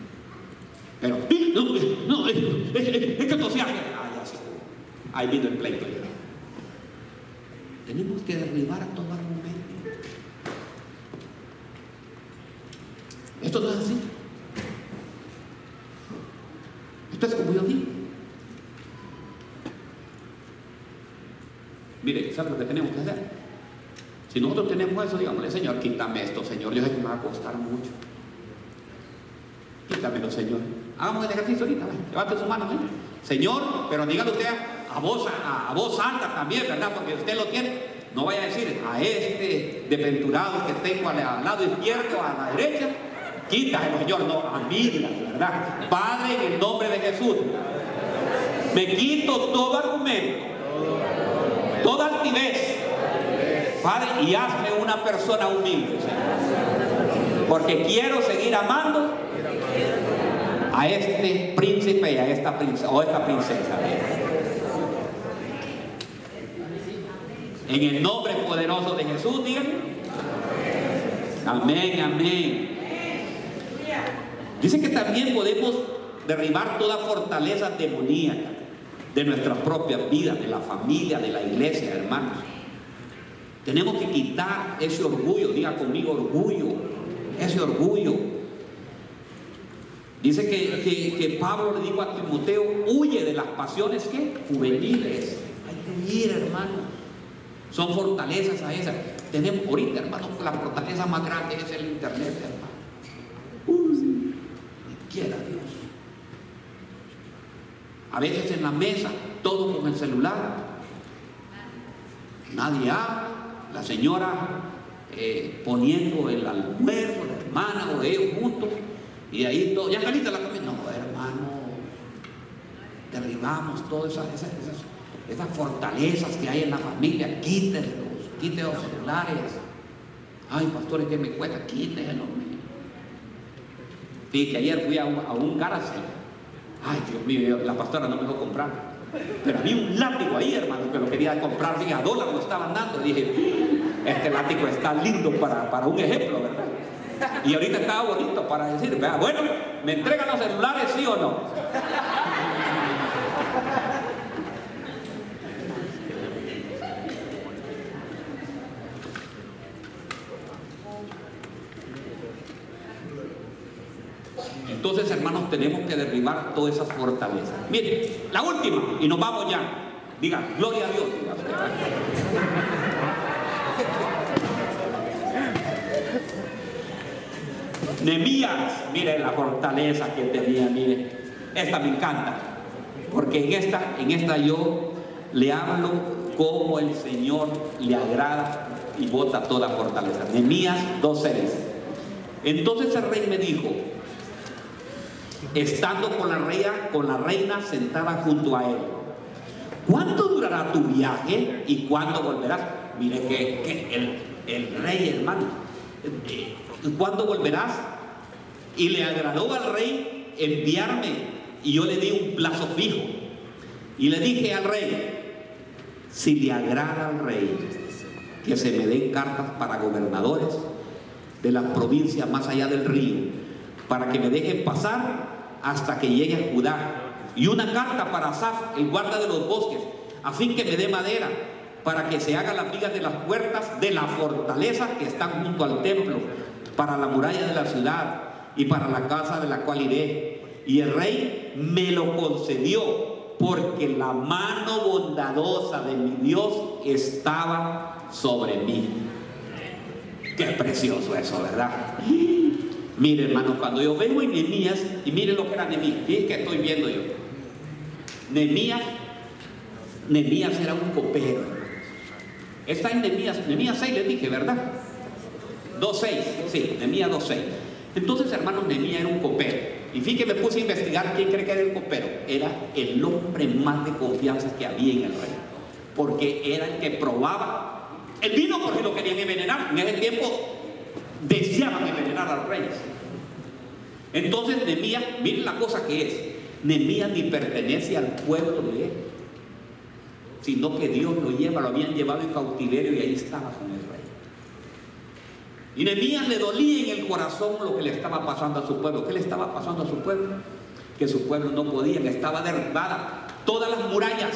Pero, no, no, es, es, que esto se hace. Ah, ya. Ahí vino el pleito. Tenemos que derribar todo argumento. Esto no es así. Esto es como yo digo. Mire, ¿sabe lo que tenemos que hacer? Si nosotros tenemos eso, digámosle, Señor, quítame esto, Señor, yo sé que me va a costar mucho. Quítamelo, Señor. Hagamos el ejercicio ahorita, levante su mano. Señor, pero dígalo usted a voz, a, a voz alta también, ¿verdad? Porque usted lo tiene. No vaya a decir a este desventurado que tengo al, lado izquierdo, a la derecha, quítalo, Señor. No, a mí, ¿verdad? Padre, en el nombre de Jesús, me quito todo argumento, toda altivez, Padre, y hazme una persona humilde. Porque quiero seguir amando a este príncipe y a esta princesa, o esta princesa. En el nombre poderoso de Jesús, díganme. Amén, amén. Dice que también podemos derribar toda fortaleza demoníaca de nuestras propias vidas, de la familia, de la iglesia, hermanos. Tenemos que quitar ese orgullo, diga conmigo orgullo, ese orgullo. Dice que, que, Pablo le dijo a Timoteo, huye de las pasiones que juveniles. Hay que huir, hermanos. Son fortalezas a esas. Tenemos ahorita, hermanos, la fortaleza más grande es el internet, hermano. Uy, quiera Dios. A veces en la mesa, todo con el celular. Nadie habla. La señora eh, poniendo el almuerzo, la hermana o ellos juntos. Y ahí todo, ya saliste la comida. No, hermano, derribamos todas esas, fortalezas que hay en la familia. Quítenlos, quiten los celulares. Ay, pastores, que me cuesta, quítenlos. Fíjate, ayer fui a un, a un. Ay, Dios mío, la pastora no me dejó comprar. Pero había un látigo ahí, hermano, que lo quería comprar, dije, a dólar lo estaban dando. Y dije, este látigo está lindo para, para un ejemplo, ¿verdad? Y ahorita estaba bonito para decir, bueno, ¿me entregan los celulares, sí o no? Tenemos que derribar todas esas fortalezas. Miren, la última, y nos vamos ya. Diga, gloria a Dios. Nemías, mire la fortaleza que tenía, mire. Esta me encanta. Porque en esta, en esta yo le hablo como el Señor le agrada y bota toda fortaleza. Nemías 2.6. Entonces el rey me dijo, estando con la reina, con la reina sentada junto a él. ¿Cuánto durará tu viaje y cuándo volverás? Mire que, el, el, rey, hermano, ¿cuándo volverás? Y le agradó al rey enviarme y yo le di un plazo fijo. Y le dije al rey, si le agrada al rey que se me den cartas para gobernadores de las provincias más allá del río, para que me dejen pasar hasta que llegue a Judá. Y una carta para Asaf, el guarda de los bosques, a fin que me dé madera para que se hagan las vigas de las puertas de la fortaleza que están junto al templo, para la muralla de la ciudad y para la casa de la cual iré. Y el rey me lo concedió porque la mano bondadosa de mi Dios estaba sobre mí. Qué precioso eso, ¿verdad? Mire, hermano, cuando yo vengo en Nehemías, y mire lo que era Nehemías, fíjense que estoy viendo yo. Nehemías, Nehemías era un copero. Está en Nehemías, Nehemías 6 le dije, ¿verdad? 2.6, sí, Nehemías 2.6. Entonces, hermano, Nehemías era un copero. Y fíjate que me puse a investigar quién cree que era el copero. Era el hombre más de confianza que había en el rey. Porque era el que probaba el vino porque lo querían envenenar. En ese tiempo deseaban envenenar al rey. Entonces Nemías, miren la cosa que es. Nemías ni pertenece al pueblo de él, sino que Dios lo lleva, lo habían llevado en cautiverio y ahí estaba con el. Y Nemías le dolía en el corazón lo que le estaba pasando a su pueblo. ¿Qué le estaba pasando a su pueblo? Que su pueblo no podía, que estaba derribada. Todas las murallas,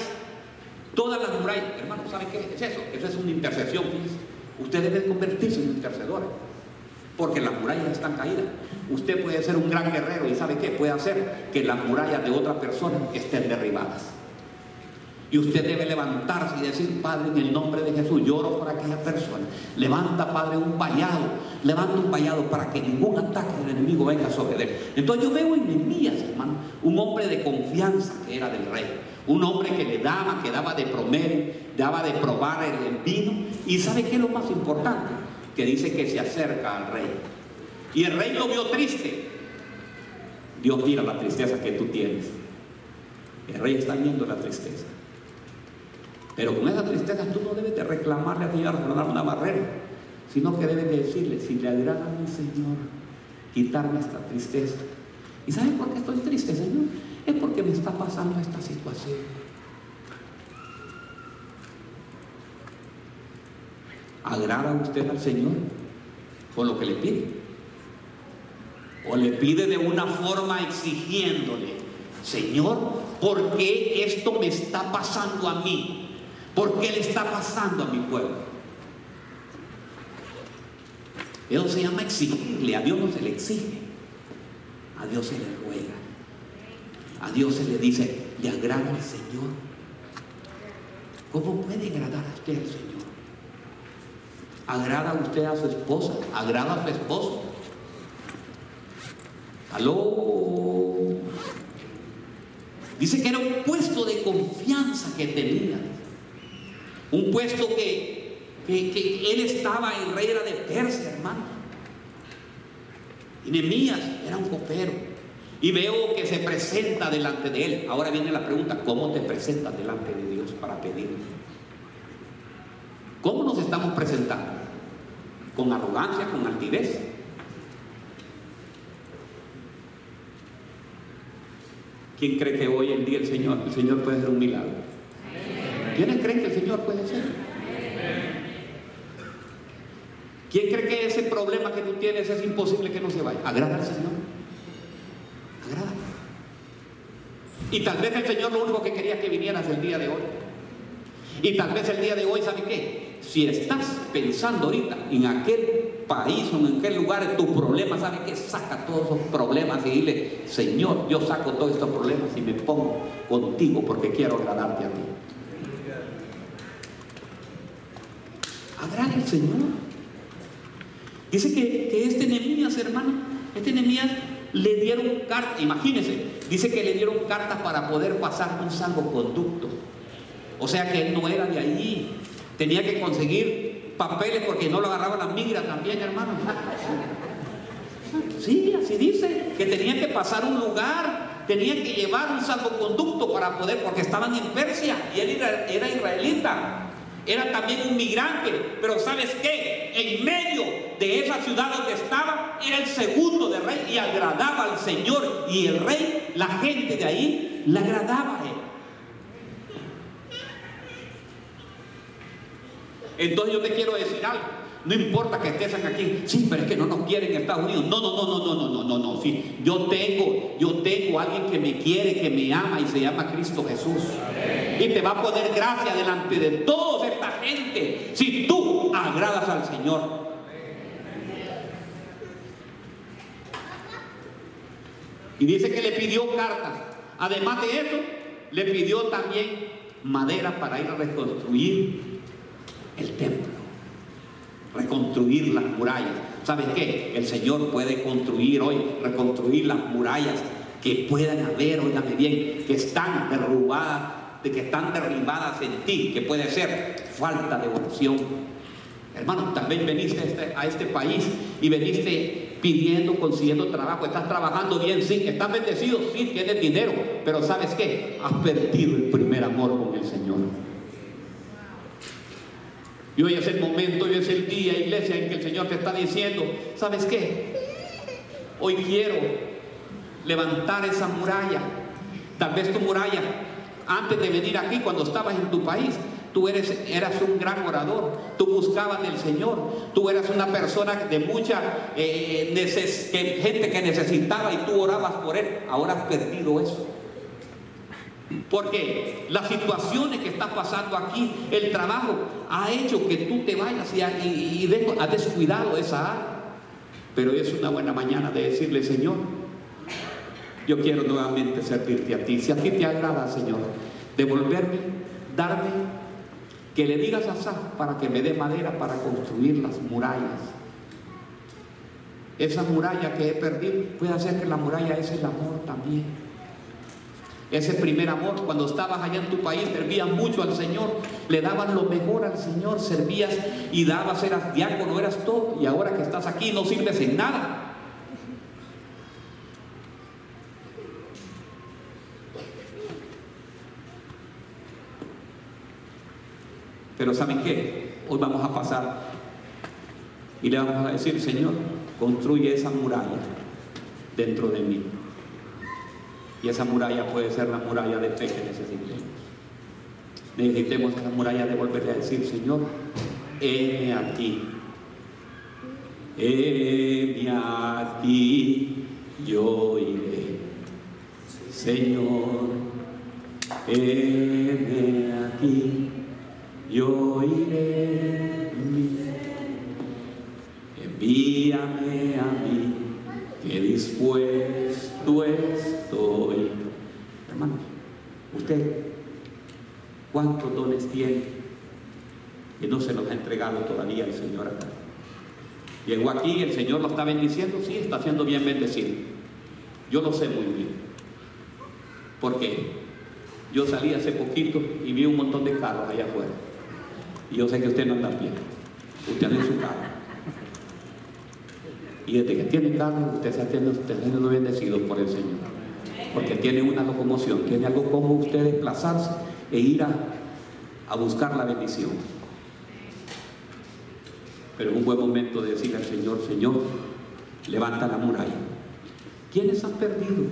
todas las murallas. Hermano, ¿saben qué es eso? Eso es una intercesión. Usted debe convertirse en un intercedor. Porque las murallas están caídas. Usted puede ser un gran guerrero y ¿sabe qué? Puede hacer que las murallas de otra persona estén derribadas. Y usted debe levantarse y decir, Padre, en el nombre de Jesús, lloro por aquella persona. Levanta, Padre, un vallado. Levanta un vallado para que ningún ataque del enemigo venga sobre él. Entonces yo veo en Nehemías, hermano, un hombre de confianza que era del rey. Un hombre que le daba, que daba de promedio, daba de probar el vino. Y ¿sabe qué es lo más importante? Que dice que se acerca al rey. Y el rey lo vio triste. Dios mira la tristeza que tú tienes. El rey está viendo la tristeza. Pero con esa tristeza tú no debes de reclamarle a Dios dar una barrera, sino que debes de decirle, si le agrada a mi Señor, quitarme esta tristeza. ¿Y sabe por qué estoy triste, Señor? Es porque me está pasando esta situación. ¿Agrada usted al Señor con lo que le pide? ¿O le pide de una forma exigiéndole, Señor, ¿por qué esto me está pasando a mí? ¿Por qué le está pasando a mi pueblo? Eso se llama exigirle. A Dios no se le exige. A Dios se le ruega. A Dios se le dice, ¿le agrada al Señor? ¿Cómo puede agradar a usted al Señor? ¿Agrada usted a su esposa? ¿Agrada a su esposo? ¿Aló? Dice que era un puesto de confianza que tenía. Un puesto que, él estaba, el rey era de Persia, hermano. Y era un copero. Y veo que se presenta delante de él. Ahora viene la pregunta, ¿cómo te presentas delante de Dios para pedirle? ¿Cómo nos estamos presentando? ¿Con arrogancia, con altivez? ¿Quién cree que hoy en día el Señor, el Señor puede hacer un milagro? ¿Quiénes creen que el Señor puede hacer? ¿Quién cree que ese problema que tú tienes es imposible que no se vaya? Agrada al Señor. Agrada. Y tal vez el Señor lo único que quería que vinieras el día de hoy. Y tal vez el día de hoy, ¿sabe qué? Si estás pensando ahorita en aquel país o en aquel lugar, tu problema, ¿sabe qué? Saca todos esos problemas y dile, Señor, yo saco todos estos problemas y me pongo contigo porque quiero agradarte a ti. agrade al Señor. Dice que, este Nehemías, hermano, este Nehemías le dieron carta, imagínense, dice que le dieron cartas para poder pasar un salvoconducto. O sea que él no era de allí, tenía que conseguir papeles porque no lo agarraba la migra también, hermano. Sí, así dice, que tenía que pasar un lugar, tenía que llevar un salvoconducto para poder, porque estaban en Persia y él era israelita. Era también un migrante, pero ¿sabes qué? En medio de esa ciudad donde estaba, era el segundo de rey y agradaba al Señor. Y el rey, la gente de ahí, le agradaba a él. Entonces yo te quiero decir algo. No importa que estés aquí, sí, pero es que no nos quieren en Estados Unidos. No, no, no, no, no, no, no, no, no. Sí, yo tengo, yo tengo a alguien que me quiere, que me ama y se llama Cristo Jesús. Y te va a poner gracia delante de toda esta gente si tú agradas al Señor. Y dice que le pidió cartas. Además de eso, le pidió también madera para ir a reconstruir el templo reconstruir las murallas. ¿Sabes qué? El Señor puede construir hoy, reconstruir las murallas que puedan haber, óigame bien, que están derrubadas, de que están derribadas en ti, que puede ser falta de oración. Hermano, también veniste a este, a este país y veniste pidiendo, consiguiendo trabajo, estás trabajando bien, sí, estás bendecido, sí, tienes dinero, pero ¿sabes qué? Has perdido el primer amor con el Señor. Y hoy es el momento, hoy es el día, iglesia, en que el Señor te está diciendo, ¿sabes qué? Hoy quiero levantar esa muralla. Tal vez tu muralla, antes de venir aquí, cuando estabas en tu país, tú eres, eras un gran orador, tú buscabas del Señor, tú eras una persona de mucha eh, gente que necesitaba y tú orabas por él. Ahora has perdido eso. Porque las situaciones que están pasando aquí, el trabajo, ha hecho que tú te vayas y, y, descuidado esa área. Pero es una buena mañana de decirle, Señor, yo quiero nuevamente servirte a ti. Si a ti te agrada, Señor, devolverme, darme, que le digas a Saf para que me dé madera para construir las murallas. Esa muralla que he perdido puede hacer que la muralla es el amor también. Ese primer amor, cuando estabas allá en tu país, servías mucho al Señor, le dabas lo mejor al Señor, servías y dabas, eras diácono, eras todo, y ahora que estás aquí no sirves en nada. Pero ¿saben qué? Hoy vamos a pasar y le vamos a decir, Señor, construye esa muralla dentro de mí. Y esa muralla puede ser la muralla de fe que necesitemos. Necesitemos esa muralla de volverle a decir, Señor, heme aquí. Heme aquí, yo iré. Señor, heme aquí, yo iré. Envíame a mí, que dispuesto Hermanos, usted, ¿cuántos dones tiene que no se los ha entregado todavía el Señor acá? Llegó aquí, el Señor lo está bendiciendo, sí, está siendo bien bendecido. Yo lo sé muy bien. Porque yo salí hace poquito y vi un montón de carros allá afuera. Y yo sé que usted no anda bien. Usted anda en su carro. Y desde que tiene carro, usted está siendo bendecido por el Señor. Porque tiene una locomoción, tiene algo como usted desplazarse e ir a, buscar la bendición. Pero es un buen momento de decirle al Señor, Señor, levanta la muralla. ¿Quiénes han perdido?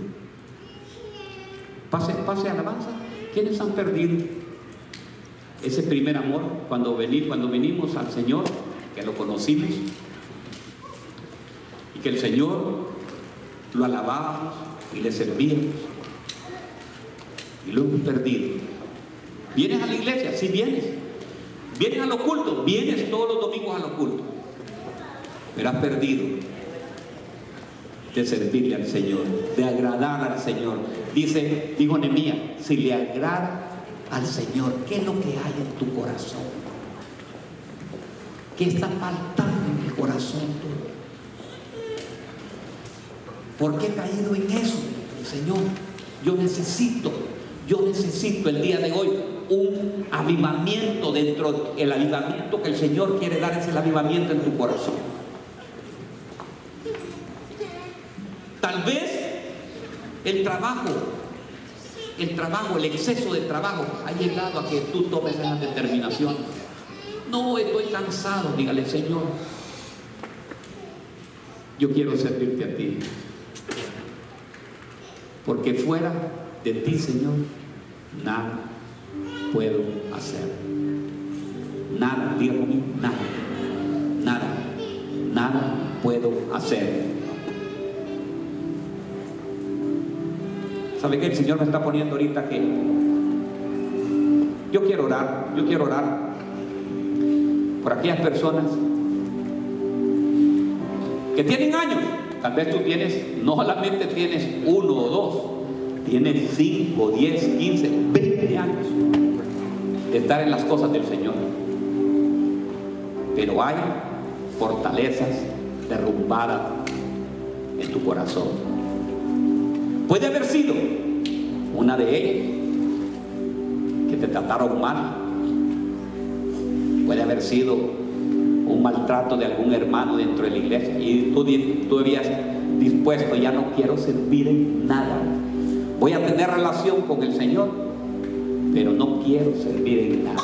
Pase, pase alabanza. ¿Quiénes han perdido ese primer amor cuando, vení, cuando venimos al Señor, que lo conocimos, y que el Señor lo alabábamos y le servíamos, y lo hemos perdido? ¿Vienes a la iglesia? Sí, vienes. ¿Vienes al oculto? Vienes todos los domingos al oculto. Pero has perdido de servirle al Señor, de agradar al Señor. Dice, dijo Nemía, si le agrada al Señor, ¿qué es lo que hay en tu corazón? ¿Qué está faltando en el corazón tuyo? ¿Por qué he caído en eso? Señor, yo necesito, yo necesito el día de hoy un avivamiento dentro, el avivamiento que el Señor quiere dar es el avivamiento en tu corazón. Tal vez el trabajo, el trabajo, el exceso de trabajo ha llegado a que tú tomes esa determinación. No, estoy cansado, dígale Señor. Yo quiero servirte a ti. Porque fuera de ti, Señor, nada puedo hacer. Nada, diga conmigo, nada, nada, nada puedo hacer. ¿Sabe qué? El Señor me está poniendo ahorita que yo quiero orar, yo quiero orar por aquellas personas que tienen años. Tal vez tú tienes, no solamente tienes uno o dos, tienes cinco, diez, quince, veinte años de estar en las cosas del Señor. Pero hay fortalezas derrumbadas en tu corazón. Puede haber sido una de ellas que te trataron mal. Puede haber sido maltrato de algún hermano dentro de la iglesia y tú, tú habías dispuesto, ya no quiero servir en nada. Voy a tener relación con el Señor, pero no quiero servir en nada.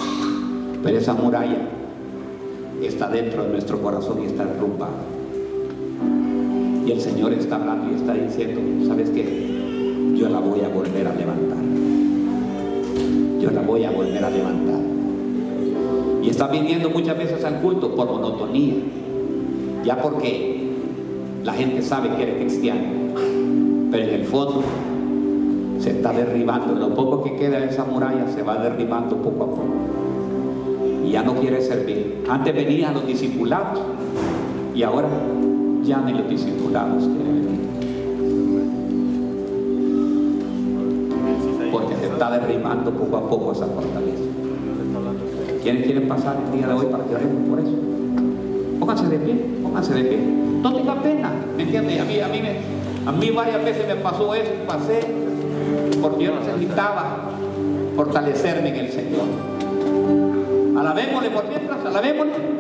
Pero esa muralla está dentro de nuestro corazón y está derrumbada. Y el Señor está hablando y está diciendo, ¿sabes qué? Yo la voy a volver a levantar. Yo la voy a volver a levantar. Y está viniendo muchas veces al culto por monotonía. Ya porque la gente sabe que eres cristiano. Pero en el fondo se está derribando. Lo poco que queda de esa muralla se va derribando poco a poco. Y ya no quiere servir. Antes venían los discipulados y ahora ya ni los discipulados quieren venir. Porque se está derribando poco a poco esa fortaleza. ¿Quiénes quieren pasar el día de hoy para que oremos por eso? Pónganse de pie, pónganse de pie. No tenga pena, ¿me entiende? A mí, a mí, a mí varias veces me pasó eso, pasé, porque yo necesitaba fortalecerme en el Señor. Alabémosle por mientras, alabémosle.